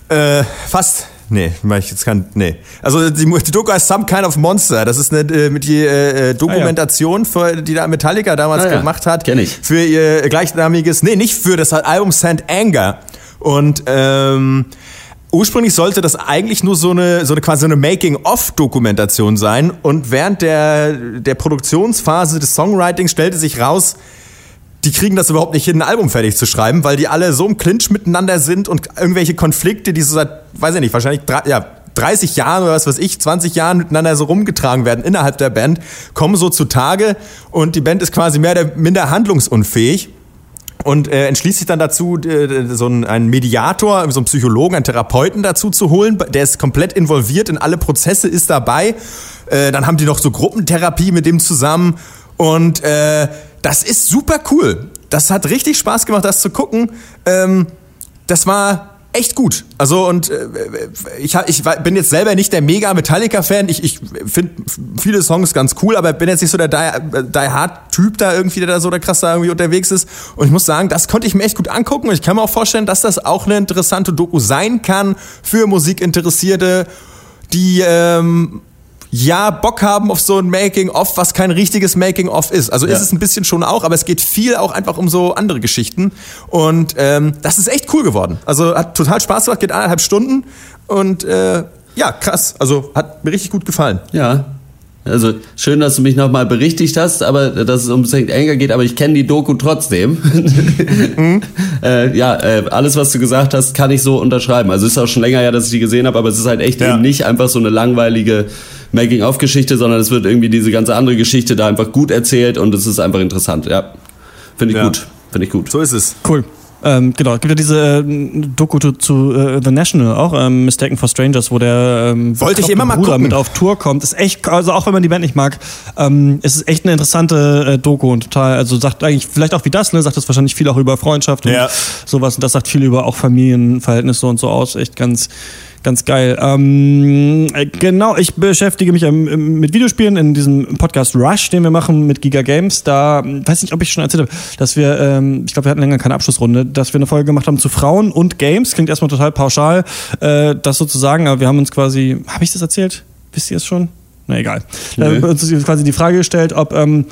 Äh, fast. Nee, mach ich jetzt kann. Nee. Also die, die Doku heißt Some Kind of Monster. Das ist eine äh, mit die äh, äh, Dokumentation, für, die da Metallica damals Ah ja, gemacht hat. kenn ich. Für ihr gleichnamiges, nee, nicht für das Album Sand Anger. Und ähm, ursprünglich sollte das eigentlich nur so eine, so eine quasi eine Making-of-Dokumentation sein. Und während der, der Produktionsphase des Songwritings stellte sich raus, die kriegen das überhaupt nicht hin, ein Album fertig zu schreiben, weil die alle so im Clinch miteinander sind und irgendwelche Konflikte, die so seit, weiß ich nicht, wahrscheinlich drei, ja, 30 Jahren oder was weiß ich, 20 Jahren miteinander so rumgetragen werden innerhalb der Band, kommen so zutage und die Band ist quasi mehr oder minder handlungsunfähig und äh, entschließt sich dann dazu, äh, so einen, einen Mediator, so einen Psychologen, einen Therapeuten dazu zu holen. Der ist komplett involviert in alle Prozesse, ist dabei. Äh, dann haben die noch so Gruppentherapie mit dem zusammen. Und äh, das ist super cool. Das hat richtig Spaß gemacht, das zu gucken. Ähm, das war echt gut. Also und äh, ich, ich bin jetzt selber nicht der mega Metallica-Fan. Ich, ich finde viele Songs ganz cool, aber bin jetzt nicht so der Die, Die Hard-Typ da irgendwie, der da so der krass da irgendwie unterwegs ist. Und ich muss sagen, das konnte ich mir echt gut angucken und ich kann mir auch vorstellen, dass das auch eine interessante Doku sein kann für Musikinteressierte, die ähm, ja Bock haben auf so ein Making-of, was kein richtiges Making-of ist. Also Ja. ist es ein bisschen schon auch, aber es geht viel auch einfach um so andere Geschichten. Und ähm, das ist echt cool geworden. Also hat total Spaß gemacht, geht eineinhalb Stunden und äh, ja, krass. Also hat mir richtig gut gefallen. Ja. Also schön, dass du mich nochmal berichtigt hast, aber dass es um St. Anger geht, aber ich kenne die Doku trotzdem. äh, ja, äh, alles, was du gesagt hast, kann ich so unterschreiben. Also ist auch schon länger her, dass ich die gesehen habe, aber es ist halt echt Ja. eben nicht einfach so eine langweilige Making-of-Geschichte, sondern es wird irgendwie diese ganze andere Geschichte da einfach gut erzählt und es ist einfach interessant. Ja, finde ich Ja. gut. Finde ich gut. So ist es. Cool. Ähm, genau, es gibt ja diese äh, Doku zu, zu äh, The National auch, ähm, Mistaken for Strangers, wo der ähm, Wollte ich immer mal Bruder gucken. mit auf Tour kommt. Ist echt, also auch wenn man die Band nicht mag, ähm, es ist echt eine interessante äh, Doku und total, also sagt eigentlich, vielleicht auch wie das, ne, sagt das wahrscheinlich viel auch über Freundschaft und Ja. sowas und das sagt viel über auch Familienverhältnisse und so aus. Echt ganz, ganz geil. Ähm, äh, genau, ich beschäftige mich ähm, mit Videospielen in diesem Podcast Rush, den wir machen mit Giga Games. Da weiß nicht, ob ich schon erzählt habe, dass wir, ähm, ich glaube, wir hatten länger keine Abschlussrunde, dass wir eine Folge gemacht haben zu Frauen und Games. Klingt erstmal total pauschal, äh, das sozusagen, aber wir haben uns quasi, habe ich das erzählt? Wisst ihr es schon? Na egal. Da haben wir uns quasi die Frage gestellt, ob ähm,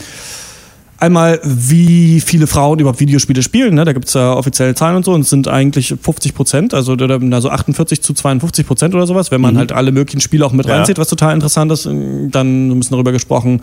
Einmal, wie viele Frauen überhaupt Videospiele spielen. Ne? Da gibt's ja offizielle Zahlen und so. Und es sind eigentlich 50 Prozent, also, also 48 zu 52 Prozent oder sowas. Wenn man halt alle möglichen Spiele auch mit Ja. reinzieht, was total interessant ist. Dann ein bisschen darüber gesprochen,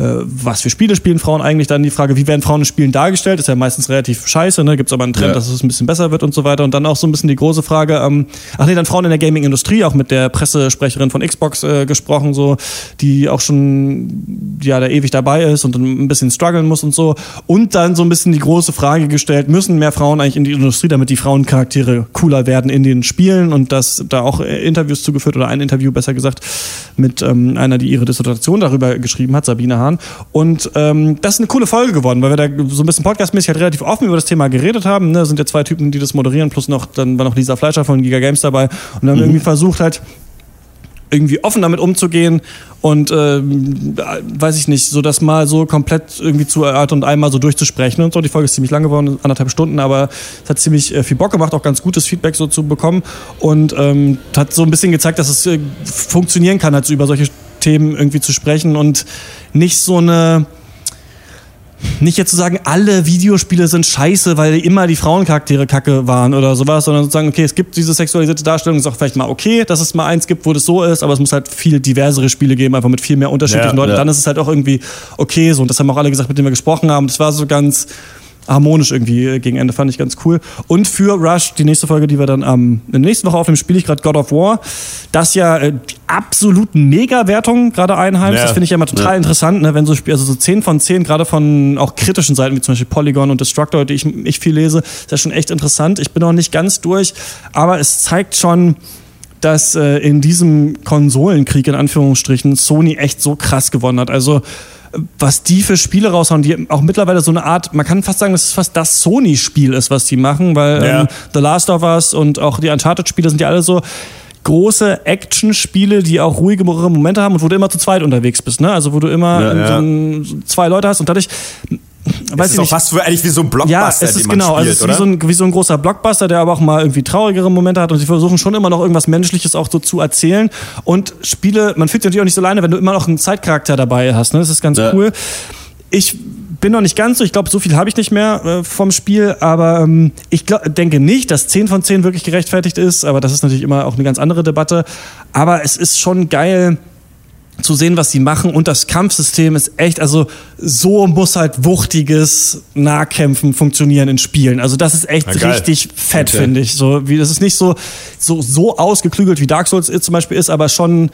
äh, was für Spiele spielen Frauen eigentlich. Dann die Frage, wie werden Frauen in Spielen dargestellt? Ist ja meistens relativ scheiße. Ne? Gibt's aber einen Trend, Ja. dass es ein bisschen besser wird und so weiter. Und dann auch so ein bisschen die große Frage, ähm, ach nee, dann Frauen in der Gaming-Industrie, auch mit der Pressesprecherin von Xbox äh, gesprochen, so, die auch schon ja da ewig dabei ist und ein bisschen strugglen muss und so. Und dann so ein bisschen die große Frage gestellt, müssen mehr Frauen eigentlich in die Industrie, damit die Frauencharaktere cooler werden in den Spielen und das da auch äh, Interviews zugeführt oder ein Interview besser gesagt mit ähm, einer, die ihre Dissertation darüber geschrieben hat, Sabine Hahn. Und ähm, das ist eine coole Folge geworden, weil wir da so ein bisschen podcastmäßig halt relativ offen über das Thema geredet haben. Ne? Sind ja zwei Typen, die das moderieren, plus noch, dann war noch Lisa Fleischer von Giga Games dabei und dann haben wir irgendwie versucht halt irgendwie offen damit umzugehen und ähm, weiß ich nicht, so das mal so komplett irgendwie zu erörtern und einmal so durchzusprechen und so. Die Folge ist ziemlich lang geworden, anderthalb Stunden, aber es hat ziemlich äh, viel Bock gemacht, auch ganz gutes Feedback so zu bekommen und ähm, hat so ein bisschen gezeigt, dass es äh, funktionieren kann, halt so über solche Themen irgendwie zu sprechen und nicht so eine nicht jetzt zu sagen, alle Videospiele sind scheiße, weil immer die Frauencharaktere kacke waren oder sowas, sondern sozusagen, okay, es gibt diese sexualisierte Darstellung, ist auch vielleicht mal okay, dass es mal eins gibt, wo das so ist, aber es muss halt viel diversere Spiele geben, einfach mit viel mehr unterschiedlichen Ja, Leuten. ja. Dann ist es halt auch irgendwie okay so. Und das haben auch alle gesagt, mit denen wir gesprochen haben. Das war so ganz harmonisch irgendwie äh, gegen Ende, fand ich ganz cool. Und für Rush, die nächste Folge, die wir dann am in der nächsten Woche aufnehmen, spiele ich gerade God of War, das ja äh, die absoluten Mega-Wertungen gerade einheimst. Ja. Das finde ich ja immer total interessant, ne, wenn so Spiele, also so 10 von 10, gerade von auch kritischen Seiten, wie zum Beispiel Polygon und Destructor, die ich, ich viel lese, ist ja schon echt interessant. Ich bin noch nicht ganz durch, aber es zeigt schon, dass äh, in diesem Konsolenkrieg in Anführungsstrichen Sony echt so krass gewonnen hat. Also was die für Spiele raushauen, die auch mittlerweile so eine Art, man kann fast sagen, dass es fast das Sony-Spiel ist, was die machen, weil Ja. ähm, The Last of Us und auch die Uncharted-Spiele sind ja alle so große Action-Spiele, die auch ruhige Momente haben und wo du immer zu zweit unterwegs bist, ne? Also wo du immer Ja, ähm, so ja. ein, zwei Leute hast und dadurch Weiß ist ich auch nicht. fast für, eigentlich wie so ein Ja, Blockbuster, es den ist genau, also spielt, es ist wie so, ein, wie so ein großer Blockbuster, der aber auch mal irgendwie traurigere Momente hat und sie versuchen schon immer noch irgendwas Menschliches auch so zu erzählen. Und Spiele, man fühlt sich natürlich auch nicht so alleine, wenn du immer noch einen Zeitcharakter dabei hast. Ne? Das ist ganz Ja. cool. Ich bin noch nicht ganz so, ich glaube, so viel habe ich nicht mehr äh, vom Spiel, aber ähm, ich glaub, denke nicht, dass 10 von 10 wirklich gerechtfertigt ist, aber das ist natürlich immer auch eine ganz andere Debatte. Aber es ist schon geil, zu sehen, was sie machen. Und das Kampfsystem ist echt, also so muss halt wuchtiges Nahkämpfen funktionieren in Spielen. Also das ist echt Na, richtig fett, finde ich. So wie das ist nicht so so so ausgeklügelt wie Dark Souls zum Beispiel ist, aber schon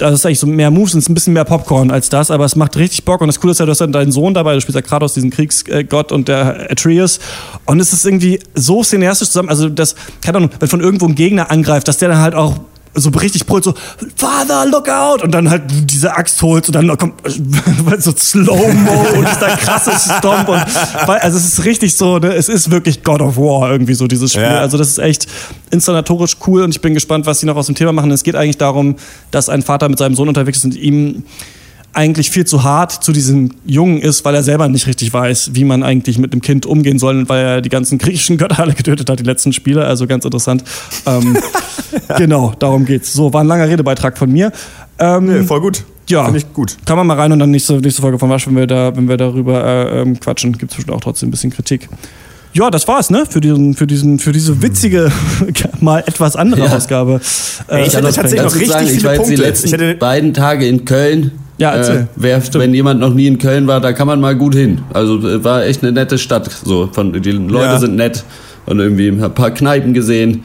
das ist eigentlich so mehr Moves und ein bisschen mehr Popcorn als das, aber es macht richtig Bock. Und das Coole ist ja, du hast dann deinen Sohn dabei, du spielst ja Kratos, diesen Kriegsgott und der Atreus. Und es ist irgendwie so cineastisch zusammen, also das, keine Ahnung, wenn von irgendwo ein Gegner angreift, dass der dann halt auch so richtig brüllt, so, Father, look out! Und dann halt diese Axt holt und dann kommt so Slow-Mo und dieser krasse Stomp und, also es ist richtig so, ne, es ist wirklich God of War irgendwie so, dieses Spiel. Ja. Also das ist echt inszenatorisch cool und ich bin gespannt, was sie noch aus dem Thema machen. Es geht eigentlich darum, dass ein Vater mit seinem Sohn unterwegs ist und ihm eigentlich viel zu hart zu diesem Jungen ist, weil er selber nicht richtig weiß, wie man eigentlich mit dem Kind umgehen soll, und weil er die ganzen griechischen Götter alle getötet hat, die letzten Spiele. Also ganz interessant. Ähm, genau, darum geht's. So, war ein langer Redebeitrag von mir. Ähm, Nee, voll gut. Ja, Finde ich gut. Kann man mal rein und dann nächste, nächste Folge von Wasch, wenn wir, da, wenn wir darüber äh, ähm, quatschen, gibt es bestimmt auch trotzdem ein bisschen Kritik. Ja, das war's, ne? Für, diesen, für, diesen, für diese witzige, mal etwas andere Ja. Ausgabe. Äh, Ich hätte Ganz tatsächlich noch richtig sagen, ich viele war jetzt die Punkte. letzten Ich hätte- beiden Tage in Köln. Ja, erzähl. Äh, wer, wenn jemand noch nie in Köln war, da kann man mal gut hin. Also äh, war echt eine nette Stadt. So, von, die Leute Ja. sind nett und irgendwie ein paar Kneipen gesehen.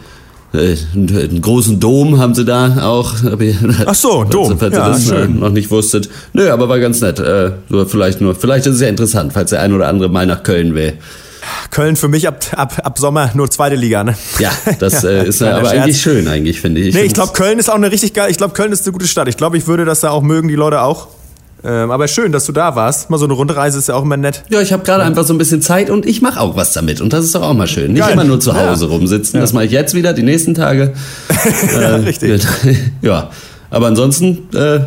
Äh, Einen, großen Dom haben sie da auch. Ach so, Dom. Falls Ja, ihr das äh, schön. noch nicht wusstet. Nö, aber war ganz nett. Äh, so vielleicht nur, vielleicht ist es ja interessant, falls der ein oder andere mal nach Köln will. Köln für mich ab, ab, ab Sommer nur zweite Liga, ne? Ja, das äh, ist aber Scherz. eigentlich schön, eigentlich, finde ich. Nee, ich glaube, Köln ist auch eine richtig geil. Ich glaube, Köln ist eine gute Stadt. Ich glaube, ich würde das da auch mögen, die Leute auch. Ähm, aber schön, dass du da warst. Mal so eine Rundreise ist ja auch immer nett. Ja, ich habe gerade einfach so ein bisschen Zeit und ich mache auch was damit. Und das ist doch auch mal schön. Nicht Geil. immer nur zu Ja. Hause rumsitzen. Das mache ich jetzt wieder, die nächsten Tage. ja, richtig. ja, aber ansonsten äh,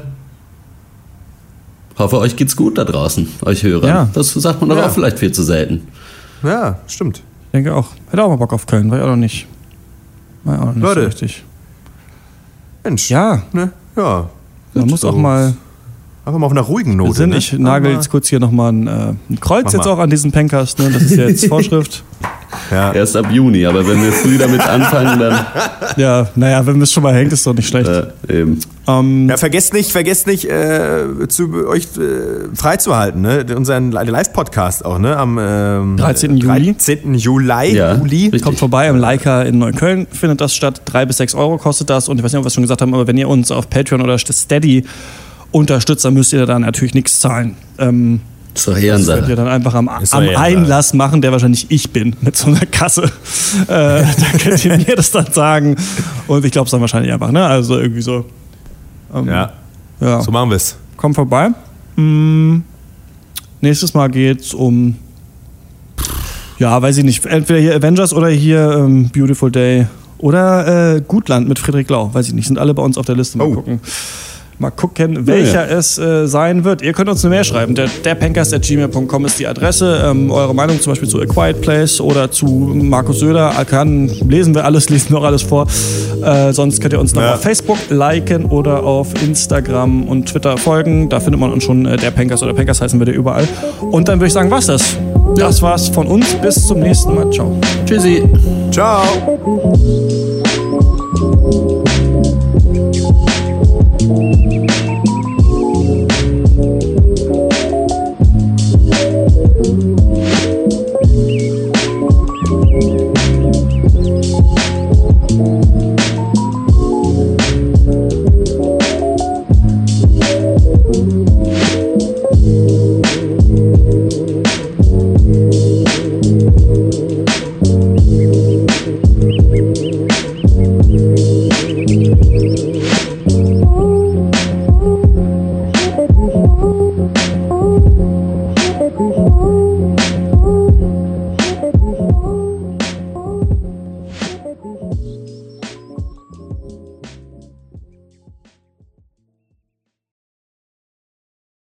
hoffe, euch geht's gut da draußen, euch Hörern. Ja. Das sagt man doch Ja. auch vielleicht viel zu selten. Ja, stimmt. Ich denke auch. Hätte auch mal Bock auf Köln, war ja auch noch nicht. War ja auch noch nicht Leute. so richtig. Mensch. Ja, Ne? Ja. man muss so. auch mal Einfach mal auf einer ruhigen Note. Sinn. ne? Ich nagel jetzt kurz hier nochmal ein, äh, ein Kreuz Mach jetzt mal. auch an diesen Pencast. Ne? Das ist ja jetzt Vorschrift. Ja. Erst ab Juni, aber wenn wir früh damit anfangen, dann ja, naja, wenn es schon mal hängt, ist doch nicht schlecht. äh, eben. Ähm, Ja, vergesst nicht, vergesst nicht, äh, zu, euch äh, freizuhalten, ne? Unseren Live-Podcast auch, ne? Am ähm, 13. Juli. 13. Juli. Ja, Juli. richtig. Kommt vorbei im Leica in Neukölln, findet das statt. Drei bis sechs Euro kostet das. Und ich weiß nicht, ob wir es schon gesagt haben, aber wenn ihr uns auf Patreon oder Steady unterstützt, dann müsst ihr da natürlich nichts zahlen. Ähm, Das ist doch das könnt ihr Ehrensache. dann einfach am, am Ehrensache. Einlass machen, der wahrscheinlich ich bin, mit so einer Kasse. Äh, da könnt ihr mir das dann sagen. Und ich glaube es dann wahrscheinlich einfach, ne? Also irgendwie so. Ähm, Ja, ja. so machen wir's. Kommt vorbei. Mm, nächstes Mal geht's um. Ja, weiß ich nicht. Entweder hier Avengers oder hier ähm, Beautiful Day. Oder äh, Gutland mit Friedrich Lau. Weiß ich nicht. Sind alle bei uns auf der Liste. Mal Oh. gucken. Mal gucken, welcher es äh, sein wird. Ihr könnt uns eine Mail schreiben. Der, derpencast.gmail.com ist die Adresse. Ähm, eure Meinung zum Beispiel zu A Quiet Place oder zu Markus Söder. Kann, lesen wir alles, lesen wir auch alles vor. Äh, sonst könnt ihr uns noch Ja. auf Facebook liken oder auf Instagram und Twitter folgen. Da findet man uns schon. Äh, der Pencast oder Pencast heißen wir da überall. Und dann würde ich sagen, was das? Das war's von uns. Bis zum nächsten Mal. Ciao. Tschüssi. Ciao.